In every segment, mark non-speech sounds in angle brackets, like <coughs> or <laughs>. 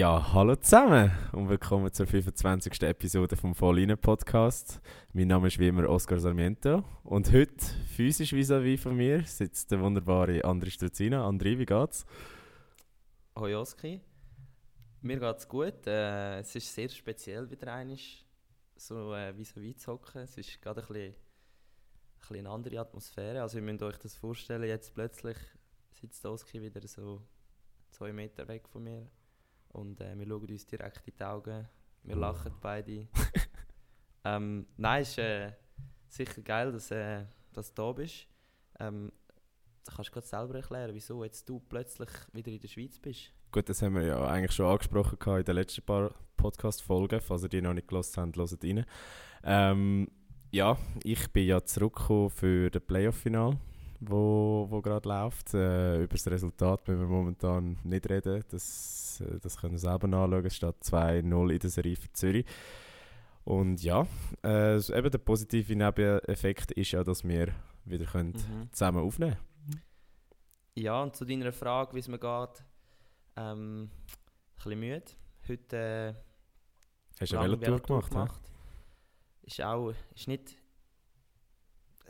Ja, hallo zusammen und willkommen zur 25. Episode vom Volline Podcast. Mein Name ist wie immer Oscar Sarmiento und heute physisch vis-à-vis von mir sitzt der wunderbare André Struzina. André, wie geht's? Hoi Oski, mir geht's gut. Äh, es ist sehr speziell wieder einig so äh, vis-à-vis zu hocken. Es ist gerade ein bisschen, ein bisschen eine andere Atmosphäre. Also ihr müsst euch das vorstellen, jetzt plötzlich sitzt Oski wieder so zwei Meter weg von mir und äh, wir schauen uns direkt in die Augen. Wir lachen beide. <laughs> ähm, nein, ist äh, sicher geil, dass, äh, dass du da bist. Ähm, da kannst du gerade selber erklären, wieso jetzt du plötzlich wieder in der Schweiz bist. Gut, das haben wir ja eigentlich schon angesprochen in den letzten paar Podcast-Folgen. Falls ihr die noch nicht gelost habt, hört rein. Ähm, ja, ich bin ja zurückgekommen für das Playoff-Final wo, wo gerade läuft. Äh, über das Resultat müssen wir momentan nicht reden. Das, äh, das können wir selber nachschauen. Es steht 2-0 in der Serie für Zürich. Und ja, äh, eben der positive Nebeneffekt ist ja, dass wir wieder können mhm. zusammen aufnehmen können. Ja, und zu deiner Frage, wie es mir geht, ähm, ein bisschen müde. Heute äh, Hast du eine Velotour gemacht? gemacht. Ist auch ist nicht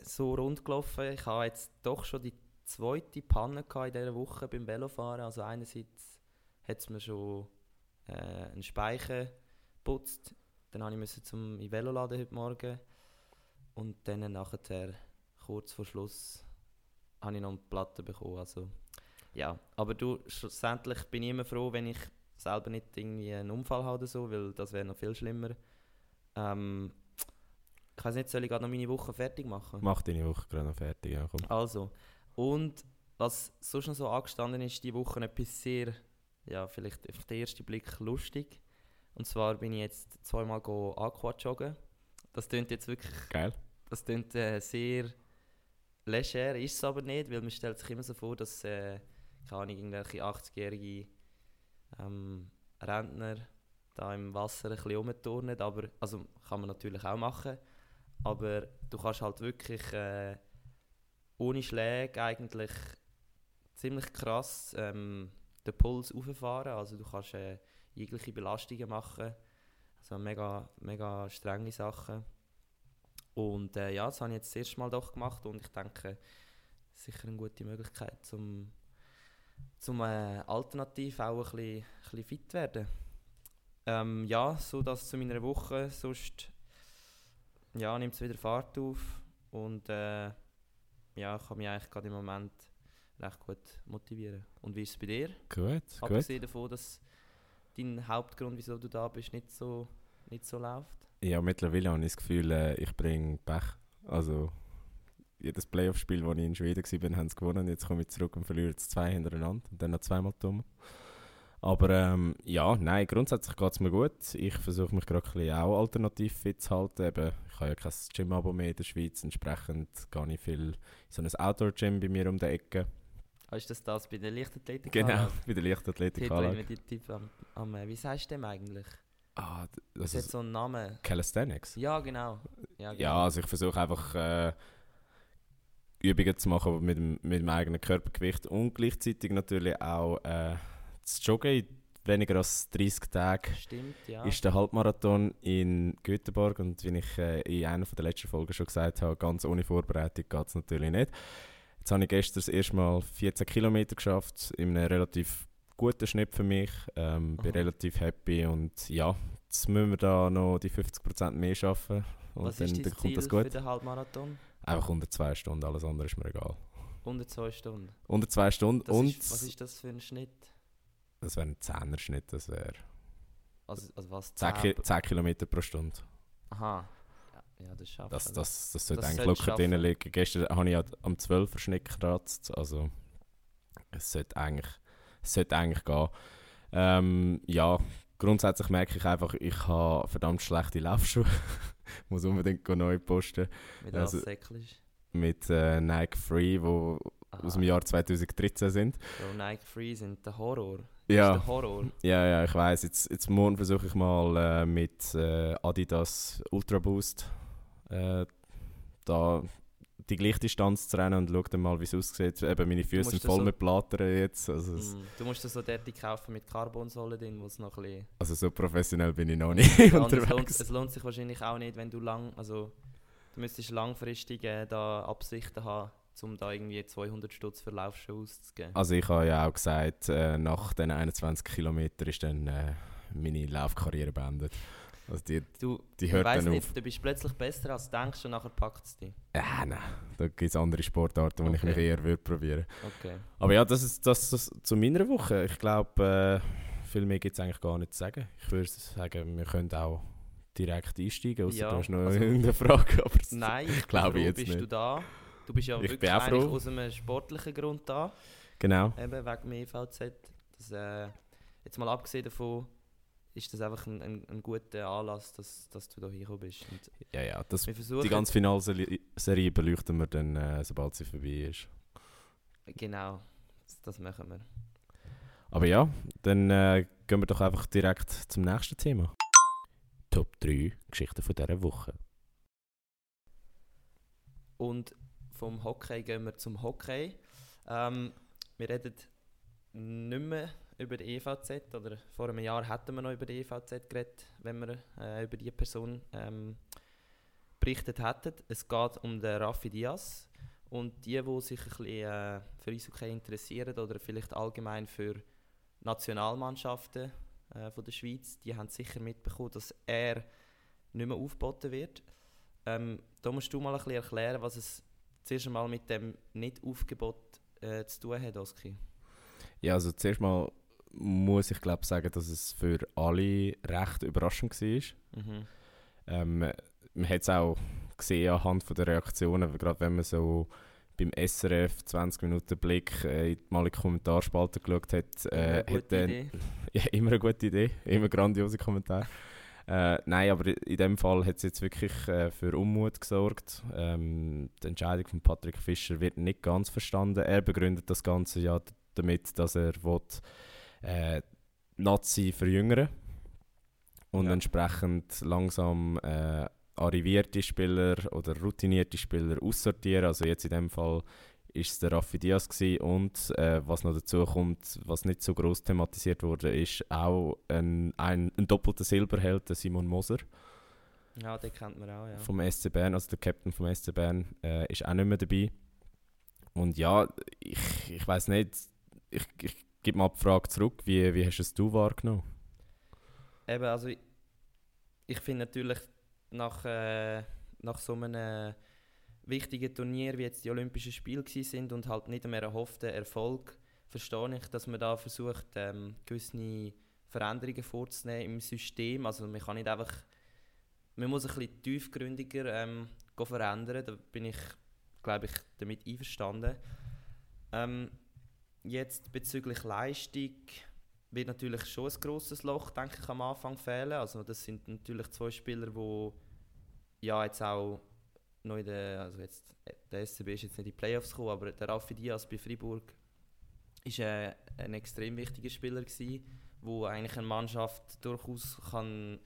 so rund gelaufen. Ich habe jetzt doch schon die zweite Panne in dieser Woche beim Velofahren. Also einerseits hat es mir schon äh, einen Speicher geputzt. Dann musste ich zum Velo laden heute Morgen. Und dann nachher, kurz vor Schluss, habe ich noch eine Platte bekommen. Also, ja. Aber du, schlussendlich bin ich immer froh, wenn ich selber nicht irgendwie einen Unfall habe oder so, weil das wäre noch viel schlimmer. Ähm, ich weiß nicht, soll ich gerade noch meine Woche fertig machen? Mach deine Woche gerade noch fertig, ja, komm. Also, und was sonst noch so angestanden ist, die Woche etwas sehr, ja, vielleicht auf den ersten Blick lustig. Und zwar bin ich jetzt zweimal Aqua joggen. Das klingt jetzt wirklich... Geil. Das klingt äh, sehr leger, ist es aber nicht, weil man stellt sich immer so vor, dass, äh, keine Ahnung, irgendwelche 80-jährige ähm, Rentner da im Wasser ein bisschen rumturnen, aber, also kann man natürlich auch machen, aber du kannst halt wirklich äh, ohne Schläge eigentlich ziemlich krass ähm, den Puls auffahren. Also du kannst äh, jegliche Belastungen machen. Also mega, mega strenge Sachen. Und äh, ja, das habe ich jetzt das erste Mal doch gemacht und ich denke, sicher eine gute Möglichkeit, zum, zum äh, alternativ auch ein bisschen, ein bisschen fit werden. Ähm, ja, so das zu meiner Woche. Sonst ja, nimmt es wieder Fahrt auf und äh, ja, ich kann mich eigentlich gerade im Moment recht gut motivieren. Und wie ist es bei dir? Gut, Abgesehen gut. davon, dass dein Hauptgrund, wieso du da bist, nicht so, nicht so läuft? Ja, mittlerweile habe ich das Gefühl, äh, ich bringe Pech. Also jedes Playoff-Spiel, das ich in Schweden war, haben sie gewonnen. Jetzt komme ich zurück und verliere jetzt zwei hintereinander und dann noch zweimal dumm. Aber ähm, ja, nein, grundsätzlich geht es mir gut. Ich versuche mich gerade auch alternativ fit zu halten. Eben, ich habe ja kein Gym-Abo mehr in der Schweiz, entsprechend gehe ich viel in so ein Outdoor-Gym bei mir um die Ecke. Ah, ist das das bei der Leichtathletik? Genau, <laughs> bei der Leichtathletik. Tipp am, am, äh, wie du dem eigentlich? Ah, das, das hat so einen Namen. Calisthenics? Ja, genau. Ja, genau. ja also ich versuche einfach äh, Übungen zu machen mit dem, mit dem eigenen Körpergewicht und gleichzeitig natürlich auch äh, zu joggen in weniger als 30 Tagen. Stimmt, ja. Ist der Halbmarathon in Göteborg und wie ich äh, in einer der letzten Folgen schon gesagt habe, ganz ohne Vorbereitung geht es natürlich nicht. Jetzt habe ich gestern das erste Mal 14 Kilometer geschafft, in einem relativ guten Schnitt für mich. Ähm, bin relativ happy und ja, jetzt müssen wir da noch die 50% mehr schaffen. Und Was dann, ist dann kommt das gut. für den Halbmarathon? Einfach unter zwei Stunden, alles andere ist mir egal. Unter zwei Stunden? Unter zwei Stunden das und... Ist, was ist das für ein Schnitt? Das wäre ein Zehnerschnitt, das wäre. Also, also was? 10, Ki 10 Kilometer pro Stunde. Aha. Ja, das schafft Das, das, das sollte das eigentlich locker drin liegen. Gestern habe ich am 12er Schnitt gekratzt. Also, es sollte eigentlich, es sollte eigentlich gehen. Ähm, ja, grundsätzlich merke ich einfach, ich habe verdammt schlechte Laufschuhe. <laughs> Muss unbedingt neu posten. Mit also, mit äh, Nike Free, wo aus dem Jahr 2013 sind. So, Nike Free sind der Horror. Ja. Das ist der Horror. Ja, ja, ich weiß. Jetzt, jetzt morgen versuche ich mal äh, mit äh, Adidas Ultra Boost äh, da die gleiche Distanz zu rennen und schau dann mal, wie es aussieht. Eben, meine Füße sind voll so- mit Platern jetzt. Also, Mm, Du musst das so dort kaufen mit Carbonsäule drin, wo es noch ein bisschen... also so professionell bin ich noch nicht Ja, und es, lohnt, unterwegs. es lohnt sich wahrscheinlich auch nicht, wenn du lang... Also, du müsstest langfristig äh, da Absichten haben, um da irgendwie 200 Stutz für Laufschuhe auszugeben. Also ich habe ja auch gesagt, äh, nach den 21 Kilometern ist dann äh, meine Laufkarriere beendet. Also die, Du, die ich hört dann nicht, auf. du bist plötzlich besser als du denkst und nachher packt es dich. Äh, nein, da gibt es andere Sportarten, die ich Okay. mich eher würde probieren. Okay. Aber ja, das ist das, das zu meiner Woche. Ich glaube, äh, viel mehr gibt es eigentlich gar nicht zu sagen. Ich würde sagen, wir können auch direkt einsteigen, außer Ja, du hast noch also- irgendeine Frage. Aber Nein, ich glaube ich jetzt bist nicht. du da. Du bist ja Ich wirklich aus einem sportlichen Grund da, Genau. eben wegen dem EVZ. Das, äh, jetzt mal abgesehen davon, ist das einfach ein, ein, ein guter Anlass, dass, dass du da hingekommen bist. Und Ja, ja. Das, die ganze Finalserie beleuchten wir dann, äh, sobald sie vorbei ist. Genau, das, das machen wir. Aber ja, dann äh, gehen wir doch einfach direkt zum nächsten Thema. Top 3 Geschichten von dieser Woche. Und vom Hockey gehen wir zum Hockey. Ähm, wir reden nicht mehr über die EVZ, oder vor einem Jahr hätten wir noch über die EVZ geredet, wenn wir äh, über die Person ähm, berichtet hätten. Es geht um den Rafi Diaz. Und die, die sich ein bisschen äh, für Eishockey interessieren oder vielleicht allgemein für Nationalmannschaften äh, von der Schweiz, die haben sicher mitbekommen, dass er nicht mehr aufgeboten wird. Ähm, da musst du mal ein bisschen erklären, was es zuerst einmal mit dem Nicht-Aufgebot äh, zu tun hat, Oski. Ja, also zuerst mal muss ich glaube sagen, dass es für alle recht überraschend war. Mhm. Ähm, man hat es auch gesehen anhand von der Reaktionen, gerade wenn man so beim SRF 20 Minuten Blick äh, in die mal in die Kommentarspalte geschaut hat, äh, Eine hat gute dann, Idee. <laughs> Ja, immer eine gute Idee, immer grandiose Kommentar. Äh, nein, aber in dem Fall hat es jetzt wirklich äh, für Unmut gesorgt. Ähm, die Entscheidung von Patrick Fischer wird nicht ganz verstanden. Er begründet das Ganze ja damit, dass er will, äh, Nazi verjüngern und Ja. entsprechend langsam äh, arrivierte Spieler oder routinierte Spieler aussortieren. Also jetzt in dem Fall ist der Raffi Diaz gewesen. und äh, was noch dazu kommt, was nicht so groß thematisiert wurde, ist auch ein, ein, ein doppelter Silberheld, der Simon Moser Ja, den kennt man auch, ja. vom SC Bern, also der Captain vom SC Bern, äh, ist auch nicht mehr dabei. Und ja, ich, ich weiß nicht, ich, ich gebe mal die Frage zurück, wie, wie hast es du wahrgenommen? Eben, also ich, ich finde natürlich nach, äh, nach so einem wichtigen Turnier, wie jetzt die Olympischen Spiele sind und halt nicht mehr erhofften Erfolg, verstehe ich, dass man da versucht, ähm, gewisse Veränderungen vorzunehmen im System. Also man kann nicht einfach, man muss ein bisschen tiefgründiger ähm, verändern, da bin ich, glaube ich, damit einverstanden. Ähm, jetzt bezüglich Leistung wird natürlich schon ein grosses Loch, denke ich, am Anfang fehlen. Also das sind natürlich zwei Spieler, die ja jetzt auch noch der, also jetzt, äh, der SCB ist jetzt nicht in die Playoffs gekommen, aber der Raffi Diaz bei Freiburg ist äh, ein extrem wichtiger Spieler gewesen, wo eigentlich eine Mannschaft durchaus kann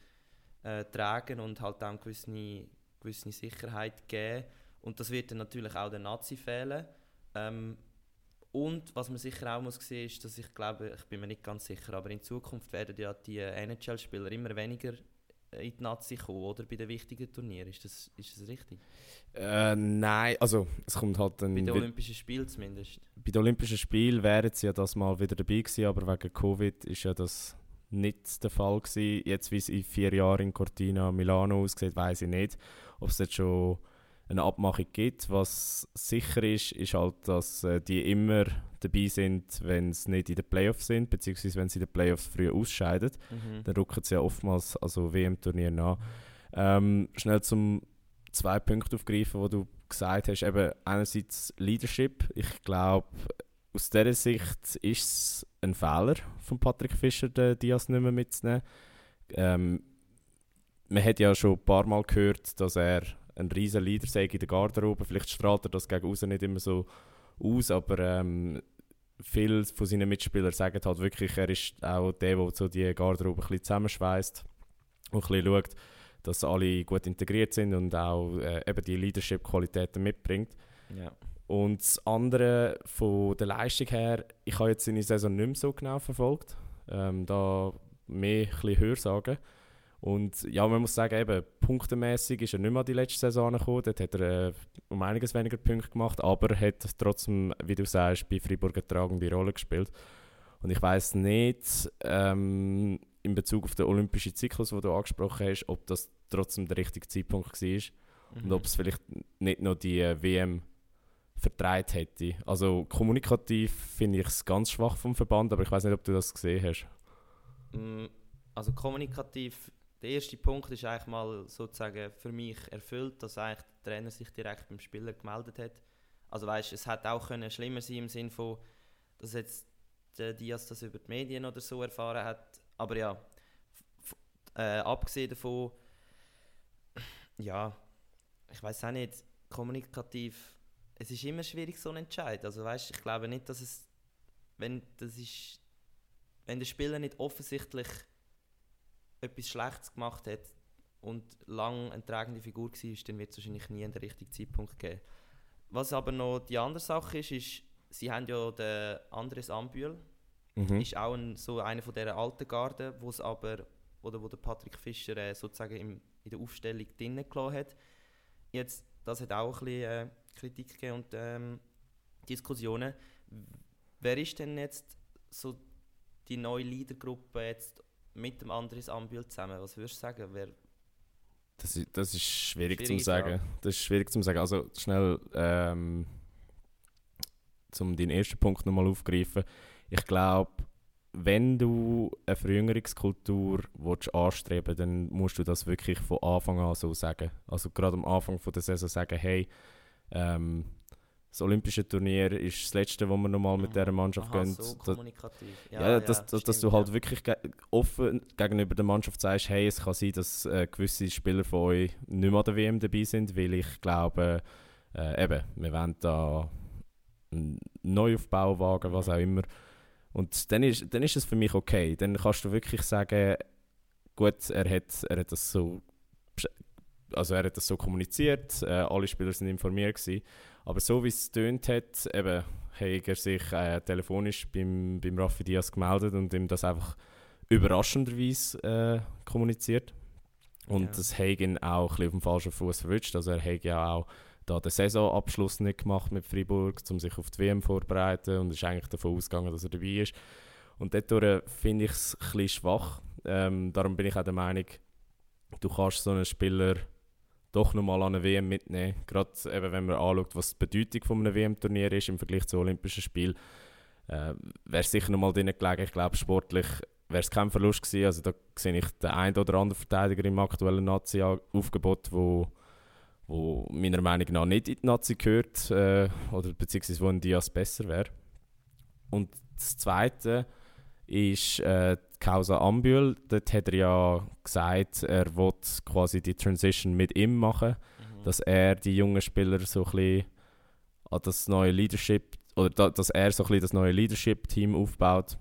äh, tragen und halt eine gewisse, gewisse Sicherheit geben. Und das wird dann natürlich auch der Nazi fehlen. Ähm, und was man sicher auch muss sehen, ist, dass ich glaube, ich bin mir nicht ganz sicher, aber in Zukunft werden ja die NHL-Spieler immer weniger in die Nazi kommen, oder? Bei den wichtigen Turnieren. Ist das, ist das richtig? Äh, nein, also es kommt halt dann... Bei den Olympischen Spielen zumindest. bei den Olympischen Spielen wären sie ja das mal wieder dabei gewesen, aber wegen Covid ist ja das nicht der Fall gewesen. Jetzt, wie es in vier Jahren in Cortina Milano aussieht, weiß ich nicht, ob es jetzt schon eine Abmachung gibt. Was sicher ist, ist halt, dass äh, die immer dabei sind, wenn es nicht in den Playoffs sind, beziehungsweise wenn sie in den Playoffs früh ausscheiden. Mhm. Dann rücken sie ja oftmals also WM-Turnier nach. Ähm, schnell zum zwei Punkte aufgreifen, wo du gesagt hast. Eben einerseits Leadership. Ich glaube, aus dieser Sicht ist es ein Fehler von Patrick Fischer, den Diaz nicht mehr mitzunehmen. Ähm, man hat ja schon ein paar Mal gehört, dass er ein riesen Leader sei in der Garderobe. Vielleicht strahlt er das gegen außen nicht immer so aus, aber ähm, viele von seinen Mitspielern sagen halt wirklich, er ist auch der, der so die Garderobe ein bisschen zusammenschweißt und ein bisschen schaut, dass alle gut integriert sind und auch äh, eben die Leadership-Qualitäten mitbringt. Ja. Und das andere von der Leistung her, ich habe jetzt seine Saison nicht mehr so genau verfolgt. Ähm, da mehr ein bisschen höher sagen. Und ja, man muss sagen, eben, punktemäßig ist er nicht mehr an die letzte Saison gekommen. Dort hat er äh, um einiges weniger Punkte gemacht, aber er hat trotzdem, wie du sagst, bei Freiburg eine tragende Rolle gespielt. Und ich weiß nicht, ähm, in Bezug auf den olympischen Zyklus, den du angesprochen hast, ob das trotzdem der richtige Zeitpunkt war mhm. und ob es vielleicht nicht noch die äh, WM vertreibt hätte. Also kommunikativ finde ich es ganz schwach vom Verband, aber ich weiß nicht, ob du das gesehen hast. Mm, also kommunikativ, der erste Punkt ist eigentlich mal sozusagen für mich erfüllt, dass eigentlich der Trainer sich direkt beim Spieler gemeldet hat. Also weißt, es hätte auch können schlimmer sein im Sinne von, dass jetzt der Diaz das über die Medien oder so erfahren hat. Aber ja, äh, abgesehen davon, ja, ich weiß auch nicht, kommunikativ, es ist immer schwierig so ein Entscheid. Also weißt, ich glaube nicht, dass es, wenn das ist, wenn der Spieler nicht offensichtlich etwas Schlechtes gemacht hat und lang eine tragende Figur war, dann wird es wahrscheinlich nie den richtigen Zeitpunkt geben. Was aber noch die andere Sache ist, ist, sie haben ja den Andres Ambühl, mhm. ist auch ein, so einer von dieser alten Garden, wo es aber, oder wo der Patrick Fischer äh, sozusagen im, in der Aufstellung drinnen gelassen hat. Jetzt, das hat auch ein bisschen äh, Kritik gegeben und ähm, Diskussionen. Wer ist denn jetzt so die neue Leadergruppe jetzt mit dem Andres Ambiel zusammen? Was würdest du sagen? Wer das, ist, das ist schwierig zu sagen. Das ist schwierig zu sagen. Also schnell, ähm, um deinen ersten Punkt nochmal aufzugreifen. Ich glaube, wenn du eine Verjüngerungskultur willst anstreben dann musst du das wirklich von Anfang an so sagen. Also gerade am Anfang von der Saison sagen, hey, ähm, das olympische Turnier ist das letzte, wo wir nochmal mit dieser Mannschaft Aha, gehen. So kommunikativ. Ja, ja, dass, dass, dass du halt wirklich ge offen gegenüber der Mannschaft sagst, hey, es kann sein, dass äh, gewisse Spieler von euch nicht mehr an der WM dabei sind, weil ich glaube, äh, eben, wir wollen da einen Neuaufbau wagen, was auch immer. Und dann ist, dann ist es für mich okay. Dann kannst du wirklich sagen, gut, er hat, er hat das so also er hat das so kommuniziert, äh, alle Spieler sind informiert gewesen. Aber so wie es tönt hat, eben, hat er sich äh, telefonisch beim, beim Rafi Diaz gemeldet und ihm das einfach überraschenderweise äh, kommuniziert. Und ja. das hat ihn auch ein bisschen auf dem falschen Fuß verwünscht. Also er hat ja auch da den Saisonabschluss nicht gemacht mit Freiburg, um sich auf die WM vorzubereiten und ist eigentlich davon ausgegangen, dass er dabei ist. Und dadurch finde ich es ein bisschen schwach. Ähm, darum bin ich auch der Meinung, du kannst so einen Spieler doch nochmal an eine WM mitnehmen. Gerade eben, wenn man anschaut, was die Bedeutung von einem WM-Turnier ist im Vergleich zu Olympischen Spielen, äh, wäre es sicher nochmal drin gelegen. Ich glaube, sportlich wäre es kein Verlust gewesen. Also da sehe ich den einen oder anderen Verteidiger im aktuellen Nazi-Aufgebot, wo, wo meiner Meinung nach nicht in die Nazi gehört äh, oder beziehungsweise wo ein Diaz besser wäre. Und das Zweite ist äh, die Causa Ambül. Dort hat er ja gesagt, er will quasi die Transition mit ihm machen, mhm. dass er die jungen Spieler so ein bisschen an das neue Leadership oder da, dass er so ein bisschen das neue Leadership-Team aufbaut.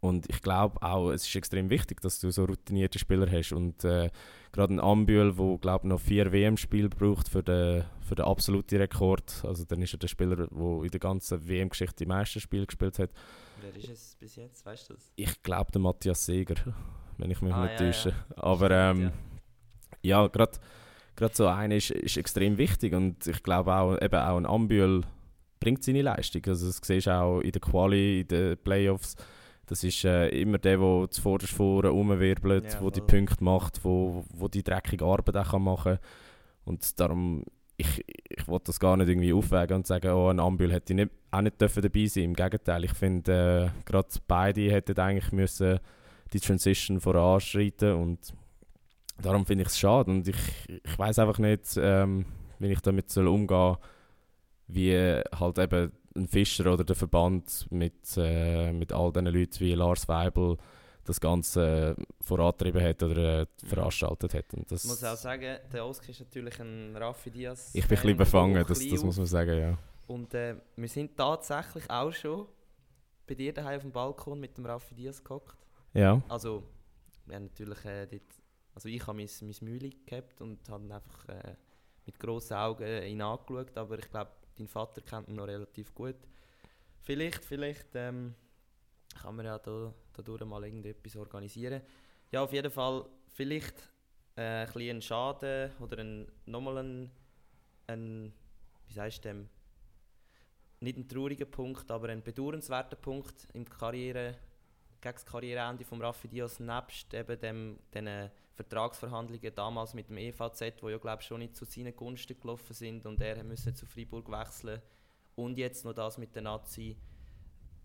Und ich glaube auch, es ist extrem wichtig, dass du so routinierte Spieler hast. Und äh, gerade ein Ambül, der glaube noch vier WM-Spiele braucht für den, für den absoluten Rekord. Also dann ist er der Spieler, der in der ganzen WM-Geschichte die meisten Spiele gespielt hat. Wer ist es bis jetzt? Weißt du das? Ich glaube, der Matthias Seger, wenn ich mich ah, nicht ja, täusche. Ja. Aber ähm, ja, ja gerade so einer ist, ist extrem wichtig und ich glaube auch, eben auch ein Ambühl bringt seine Leistung. Also das siehst du auch in der Quali, in den Playoffs. Das ist äh, immer der, der zuvorderst vorne rumwirbelt, ja, der die Punkte macht, wo, wo die dreckige Arbeit auch machen kann. Und darum ich, ich wollte das gar nicht irgendwie aufwägen und sagen, oh, ein Ambül hätte nicht, auch nicht dürfen dabei sein. Im Gegenteil, ich finde, äh, gerade beide hätten eigentlich müssen die Transition voranschreiten und darum finde ich es schade und ich, ich weiß einfach nicht, ähm, wie ich damit soll umgehen wie halt eben ein Fischer oder der Verband mit, äh, mit all diesen Leuten wie Lars Weibel das Ganze vorantrieben hat oder äh, veranstaltet hat. Und das Ich muss auch sagen, der Osk ist natürlich ein Raffi Diaz. ich bin ein bisschen befangen, das, das muss man sagen, ja. Und äh, wir sind tatsächlich auch schon bei dir daheim auf dem Balkon mit dem Raffi Diaz gehockt. Ja, Also, wir haben natürlich äh, dort, also ich habe mein, mein Mühle gehabt und habe dann einfach äh, mit grossen Augen ihn angeschaut, aber ich glaube, dein Vater kennt ihn noch relativ gut. Vielleicht, vielleicht ähm, kann man ja da, dadurch mal irgendetwas organisieren. Ja, auf jeden Fall, vielleicht äh, ein bisschen ein Schaden oder ein, nochmal ein, ein, wie sagst du dem, nicht ein trauriger Punkt, aber ein bedauernswerter Punkt im Karriere, gegen das Karriereende von Raffi Diaz, nebst eben dem, den Vertragsverhandlungen damals mit dem EVZ, wo ja glaube schon nicht zu seinen Gunsten gelaufen sind und er musste zu Freiburg wechseln und jetzt noch das mit der Nazi,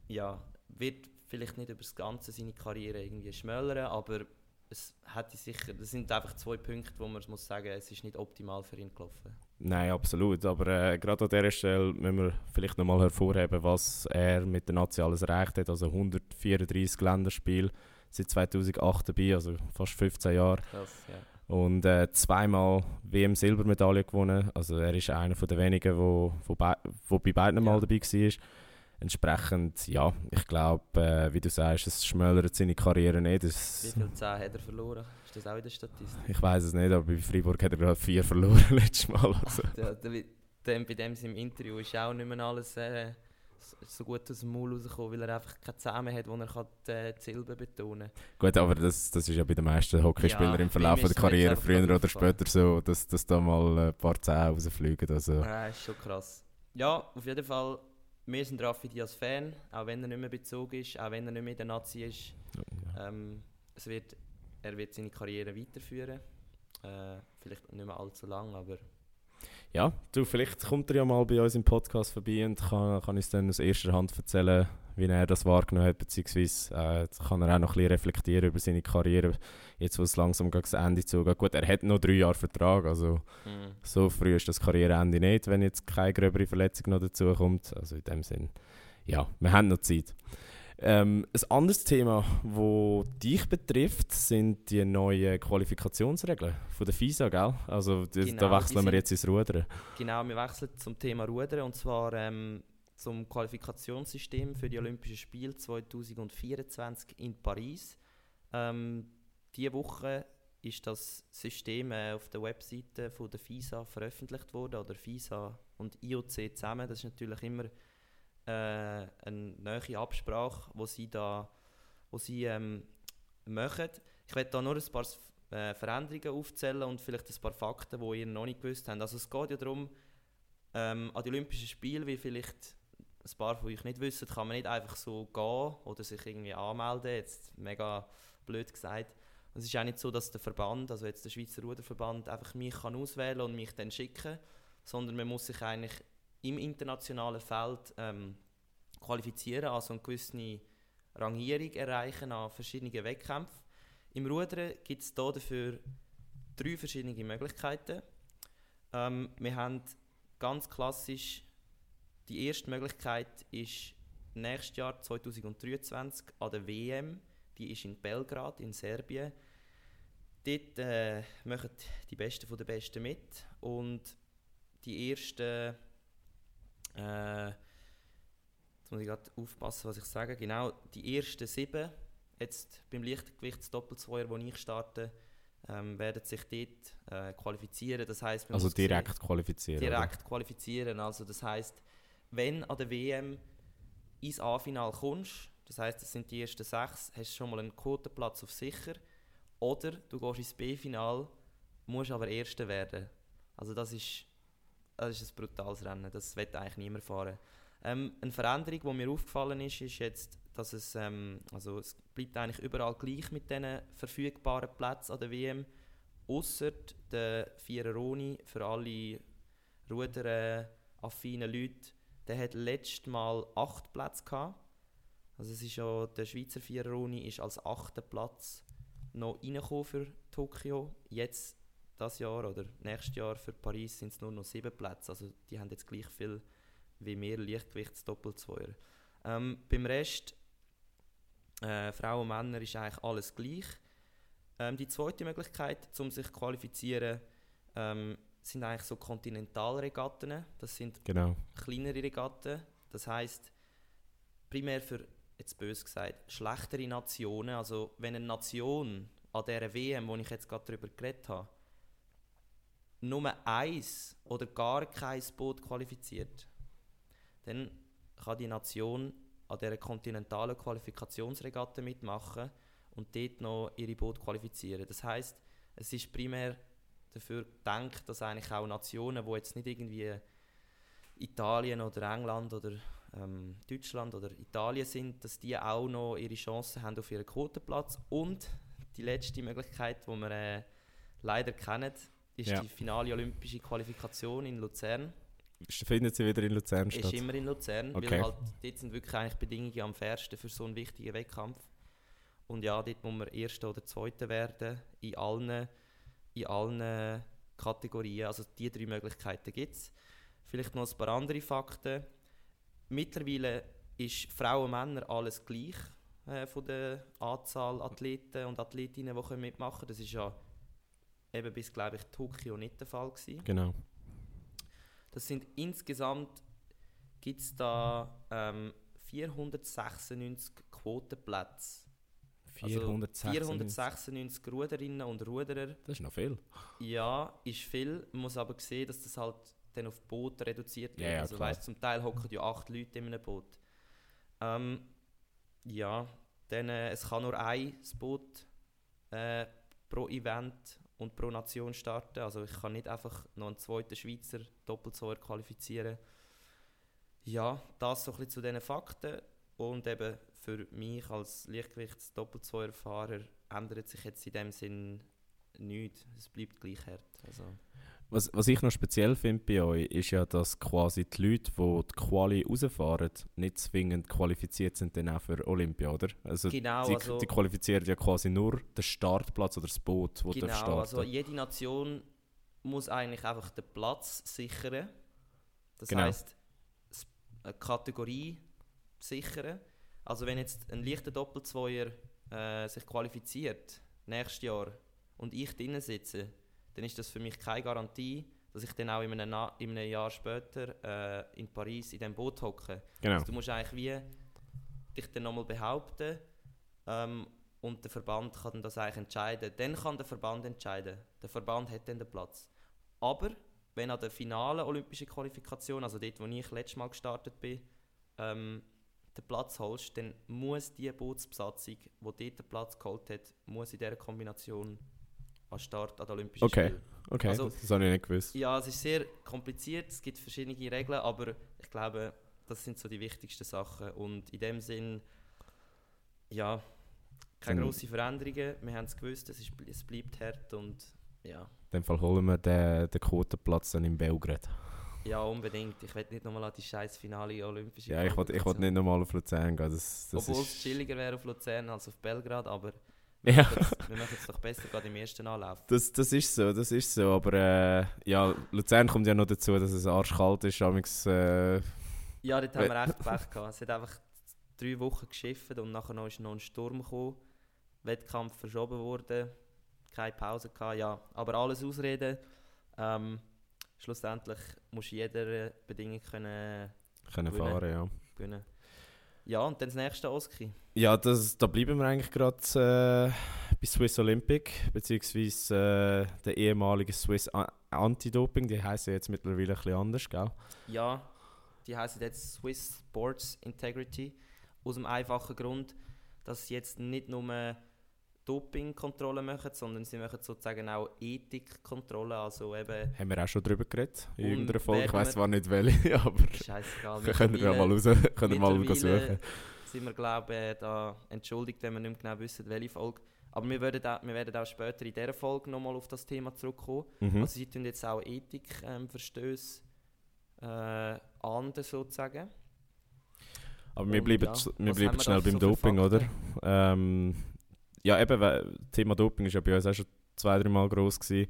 ja, wird vielleicht nicht über das Ganze seine Karriere irgendwie schmälern, aber es hätte sicher, das sind einfach zwei Punkte, wo man muss sagen, es ist nicht optimal für ihn gelaufen. nein, absolut. Aber äh, gerade an dieser Stelle müssen wir vielleicht nochmal hervorheben, was er mit der Nazi alles erreicht hat. Also 134 Länderspiele seit 2008 dabei, also fast 15 Jahre. Krass, ja. Und äh, zweimal WM-Silbermedaille gewonnen. Also er ist einer der wenigen, wo, wo, bei, wo bei beiden Mal Ja. dabei war. Entsprechend, ja, ich glaube, äh, wie du sagst, es schmälert seine Karriere nicht. Wie viel 10 hat er verloren? Ist das auch in der Statistik? ich weiß es nicht, aber bei Freiburg hat er gerade vier verloren <laughs> letztes Mal. Also. Der, der, der, bei dem im Interview ist auch nicht mehr alles äh, so- gut aus dem Maul rausgekommen, weil er einfach keine Zähne hat, wo er kann die, äh, die Silben betonen Gut, aber das, das ist ja bei den meisten Hockeyspielern Ja, im Verlauf der Karriere früher oder aufgefallen. später so, dass, dass da mal ein paar Zähne rausfliegen. Also, Ja, ist schon krass. Ja, auf jeden Fall, wir sind Raffi Diaz Fan, auch wenn er nicht mehr bezogen ist, auch wenn er nicht mehr in der Nazi ist. ja. Ähm, es wird, er wird seine Karriere weiterführen. Äh, vielleicht nicht mehr allzu lang, aber Ja, du, vielleicht kommt er ja mal bei uns im Podcast vorbei und kann, kann uns dann aus erster Hand erzählen, wie er das wahrgenommen hat, beziehungsweise äh, kann er auch noch ein bisschen reflektieren über seine Karriere, jetzt wo es langsam gegen das Ende zugeht. Gut, er hat noch drei Jahre Vertrag, also mm, so früh ist das Karriereende nicht, wenn jetzt keine gröbere Verletzung noch dazu kommt. Also in dem Sinn, ja, wir haben noch Zeit. Ähm, ein anderes Thema, das dich betrifft, sind die neuen Qualifikationsregeln von der FISA, gell? Also die, Genau, da wechseln wir sind- jetzt ins Rudern. Genau, wir wechseln zum Thema Rudern und zwar ähm, zum Qualifikationssystem für die Olympischen Spiele 2024 in Paris. Ähm, diese Woche ist das System äh, auf der Webseite von der FISA veröffentlicht worden oder FISA und IOC zusammen. Das ist natürlich immer äh, eine neue Absprache, wo sie da, wo sie ähm, machen. Ich werde da nur ein paar äh, Veränderungen aufzählen und vielleicht ein paar Fakten, die ihr noch nicht gewusst habt. Also es geht ja darum, ähm, an die Olympischen Spiele, wie vielleicht ein paar von euch nicht wissen, kann man nicht einfach so gehen oder sich irgendwie anmelden, jetzt mega blöd gesagt. Und es ist auch nicht so, dass der Verband, also jetzt der Schweizer Ruderverband, einfach mich kann auswählen und mich dann schicken, sondern man muss sich eigentlich im internationalen Feld ähm, qualifizieren, also eine gewisse Rangierung erreichen an verschiedenen Wettkämpfen. Im Rudern gibt es hier dafür drei verschiedene Möglichkeiten. Ähm, wir haben ganz klassisch die erste Möglichkeit ist nächstes Jahr 2023 an der WM. Die ist in Belgrad in Serbien. Dort äh, machen die Besten von den Besten mit und die ersten äh, jetzt muss ich gerade aufpassen, was ich sage. Genau, die ersten sieben, jetzt beim Leichtgewichtsdoppelzweier, wo ich starte, ähm, werden sich dort äh, qualifizieren. Das heißt, Also muss sehen- direkt qualifizieren. oder? direkt qualifizieren. Also das heißt, wenn an der WM ins A-Final kommst, das heißt, das sind die ersten sechs, hast du schon mal einen Quotenplatz auf sicher. Oder du gehst ins B-Final, musst aber Erster werden. Also das ist, das ist ein brutales Rennen, das wird eigentlich niemand fahren. Ähm, eine Veränderung, die mir aufgefallen ist, ist jetzt, dass es, ähm, also es bleibt eigentlich überall gleich mit diesen verfügbaren Plätzen an der WM, außer der Viereroni für alle Ruder-affinen Leute, der hat letztes Mal acht Plätze gehabt. Also es ist ja, der Schweizer Viereroni ist als achter Platz noch reingekommen für Tokio. Jetzt, das Jahr oder nächstes Jahr für Paris sind es nur noch sieben Plätze. Also die haben jetzt gleich viel wie wir Leichtgewichtsdoppelzweier. Ähm, beim Rest Äh, Frauen und Männer ist eigentlich alles gleich. Ähm, die zweite Möglichkeit, um sich zu qualifizieren, ähm, sind eigentlich so Kontinentalregatten. Das sind Genau. kleinere Regatten. Das heißt primär für, jetzt bös gesagt, schlechtere Nationen. Also wenn eine Nation an dieser WM, wo ich jetzt gerade darüber geredet habe, nur eins oder gar kein Boot qualifiziert, dann kann die Nation an dieser kontinentalen Qualifikationsregatte mitmachen und dort noch ihre Boot qualifizieren. Das heißt, es ist primär dafür gedacht, dass eigentlich auch Nationen, die jetzt nicht irgendwie Italien oder England oder ähm, Deutschland oder Italien sind, dass die auch noch ihre Chancen haben auf ihren Quotenplatz. Und die letzte Möglichkeit, die wir äh, leider kennen, ist Ja. die finale olympische Qualifikation in Luzern. Findet sie wieder in Luzern Ist statt? immer in Luzern, Okay. weil halt dort sind wirklich eigentlich Bedingungen am fairsten für so einen wichtigen Wettkampf. Und ja, dort muss man Erster oder Zweiter werden, in allen, in allen Kategorien. Also die drei Möglichkeiten gibt es. Vielleicht noch ein paar andere Fakten. Mittlerweile ist Frauen und Männer alles gleich äh, von der Anzahl Athleten und Athletinnen, die mitmachen können. Das ist ja eben bis, glaube ich, Tokio nicht der Fall gewesen. Genau. Das sind insgesamt gibt es da ähm, 496 Quotenplätze. Also 496. 496 Ruderinnen und Ruderer. Das ist noch viel. Ja, ist viel. Man muss aber sehen, dass das halt dann auf Boot reduziert wird. Ja, also weißt, zum Teil hocken ja acht Leute in einem Boot. Ähm, ja, dann, äh, es kann nur ein Boot äh, pro Event und pro Nation starten. Also ich kann nicht einfach noch einen zweiten Schweizer Doppelzeuger qualifizieren. Ja, das so ein bisschen zu diesen Fakten. Und eben für mich als Leichtgewichts-Doppelzeugerfahrer ändert sich jetzt in dem Sinn nichts. Es bleibt gleich hart. Also, Was, was ich noch speziell finde bei euch, ist ja, dass quasi die Leute, die die Quali rausfahren, nicht zwingend qualifiziert sind dann auch für Olympia, oder? Also, genau, die, also, die qualifizieren ja quasi nur den Startplatz oder das Boot, das darf genau, starten also jede Nation muss eigentlich einfach den Platz sichern. Das Genau. heisst, s- eine Kategorie sichern. Also wenn jetzt ein leichter Doppelzweier äh, sich qualifiziert nächstes Jahr und ich drinnen sitze, dann ist das für mich keine Garantie, dass ich dann auch in einem, Na in einem Jahr später äh, in Paris in dem Boot hocke. Genau. Also du musst eigentlich wie dich dann nochmal behaupten ähm, und der Verband kann das eigentlich entscheiden. Dann kann der Verband entscheiden. Der Verband hat dann den Platz. Aber wenn an der finalen olympischen Qualifikation, also dort, wo ich letztes Mal gestartet bin, ähm, den Platz holst, dann muss die Bootsbesatzung, die dort den Platz geholt hat, muss in dieser Kombination an Start an den Olympischen Okay. Spielen. Okay, Also- das, das habe ich nicht gewusst. Ja, es ist sehr kompliziert, es gibt verschiedene Regeln, aber ich glaube, das sind so die wichtigsten Sachen. Und in dem Sinn, ja, keine Dann- grossen Veränderungen. Wir haben es gewusst, es, ist, es bleibt hart und ja, In dem Fall holen wir den, den Quotenplatz dann in Belgrad. ja unbedingt. Ich will nicht nochmal an die scheiß Finale Olympische Ja, ich wollte ich wollt nicht nochmal auf Luzern gehen. Das, das Obwohl es chilliger wäre auf Luzern als auf Belgrad, aber Ja. wir machen es doch besser gerade im ersten Anlauf. Das, das ist so, das ist so. Aber äh, ja, Luzern kommt ja noch dazu, dass es arschkalt ist. Amigs, äh, Ja, dort haben wir echt Pech gehabt. Es hat einfach drei Wochen geschifft und nachher noch ist noch ein Sturm gekommen. Wettkampf verschoben worden. Keine Pause gehabt, ja. Aber alles ausreden. Ähm, schlussendlich musst du jeder Bedingung können können Gewinnen. fahren, ja. gewinnen. Ja, und dann das nächste Oski. Ja, das, da bleiben wir eigentlich gerade äh, bei Swiss Olympic, beziehungsweise äh, der ehemalige Swiss Anti-Doping, die heißen jetzt mittlerweile ein bisschen anders, gell? Ja, die heißen jetzt Swiss Sports Integrity. Aus dem einfachen Grund, dass jetzt nicht nur Dopingkontrollen machen, sondern sie machen sozusagen auch Ethikkontrollen. Also eben, Haben wir auch schon drüber geredet in irgendeiner Folge. Ich wir- zwar nicht welche, <laughs> aber scheißegal. können wir ja mal, raus, können wir mal suchen. sind wir, glaube ich, da entschuldigt, wenn wir nicht mehr genau wissen, welche Folge. Aber wir werden auch, wir werden auch später in dieser Folge nochmal auf das Thema zurückkommen. Mhm. Also sie tun jetzt auch Ethikverstöße äh, ahnden, sozusagen. Aber wir Und bleiben, ja, wir bleiben wir schnell beim so Doping, oder? Ähm, ja, eben, weil- Thema Doping ist ja bei uns auch schon zwei, drei Mal gross gewesen.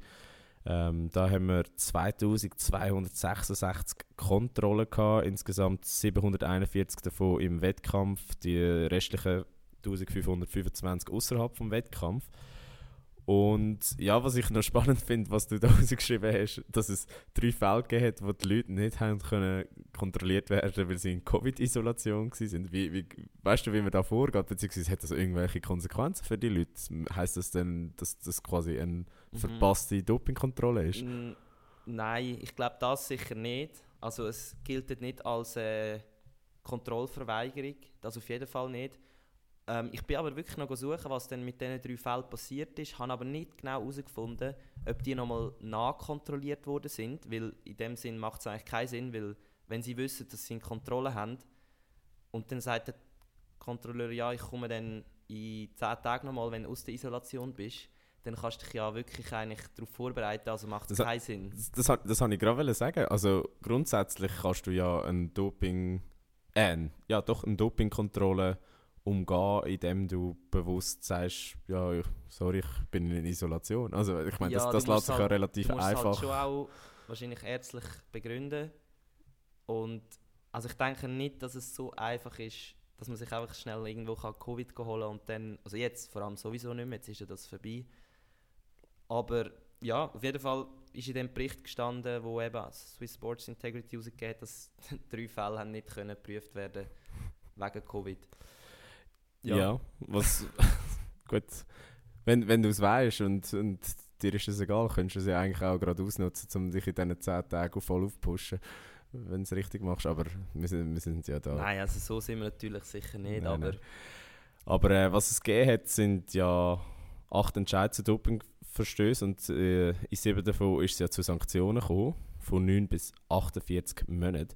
Ähm, da haben wir 2266 Kontrollen gehabt, insgesamt 741 davon im Wettkampf. Die restlichen 1525 außerhalb vom Wettkampf. Und ja, was ich noch spannend finde, was du da <laughs> geschrieben hast, dass es drei Fälle gegeben hat, wo die Leute nicht haben können kontrolliert werden, weil sie in Covid-Isolation waren. Wie, wie, weißt du, wie man da vorgeht? Beziehungsweise hat das irgendwelche Konsequenzen für die Leute? Heißt das denn, dass das quasi eine mhm. verpasste Dopingkontrolle ist? Nein, ich glaube das sicher nicht. Also es gilt nicht als äh, Kontrollverweigerung, das auf jeden Fall nicht. Ähm, ich bin aber wirklich noch suchen, was denn mit diesen drei Fällen passiert ist, habe aber nicht genau herausgefunden, ob die nochmal nachkontrolliert worden sind, weil in dem Sinn macht es eigentlich keinen Sinn, weil wenn sie wissen, dass sie eine Kontrolle haben und dann sagt der Kontrolleur, ja, ich komme dann in 10 Tagen nochmal, wenn du aus der Isolation bist, dann kannst du dich ja wirklich eigentlich darauf vorbereiten, also macht es keinen Sinn. Das, das, das, wollte ich gerade sagen. Also grundsätzlich kannst du ja ein Doping, äh, ja doch, eine Dopingkontrolle umgehen, indem du bewusst sagst, ja, sorry, ich bin in Isolation. Also ich meine, ja, das, das lässt sich halt, ja relativ du musst einfach... Halt schon auch wahrscheinlich ärztlich begründen. Und also ich denke nicht, dass es so einfach ist, dass man sich einfach schnell irgendwo kann Covid holen kann und dann, also jetzt vor allem sowieso nicht mehr, jetzt ist ja das vorbei. Aber ja, auf jeden Fall ist in dem Bericht gestanden, wo eben Swiss Sports Integrity rausgegeben hat, dass <laughs> drei Fälle haben nicht können geprüft werden wegen Covid. Ja, ja was. <laughs> gut. Wenn, wenn du es weißt und, und dir ist es egal, könntest du es ja eigentlich auch gerade ausnutzen, um dich in diesen 10 Tagen voll aufzupushen, wenn du es richtig machst. Aber wir sind, wir sind ja da. Nein, also so sind wir natürlich sicher nicht. Nein, aber nein. aber äh, was es gegeben hat, sind ja acht Entscheidungen zu Dopingverstößen und äh, in sieben davon ist es ja zu Sanktionen gekommen, von 9 bis 48 Monaten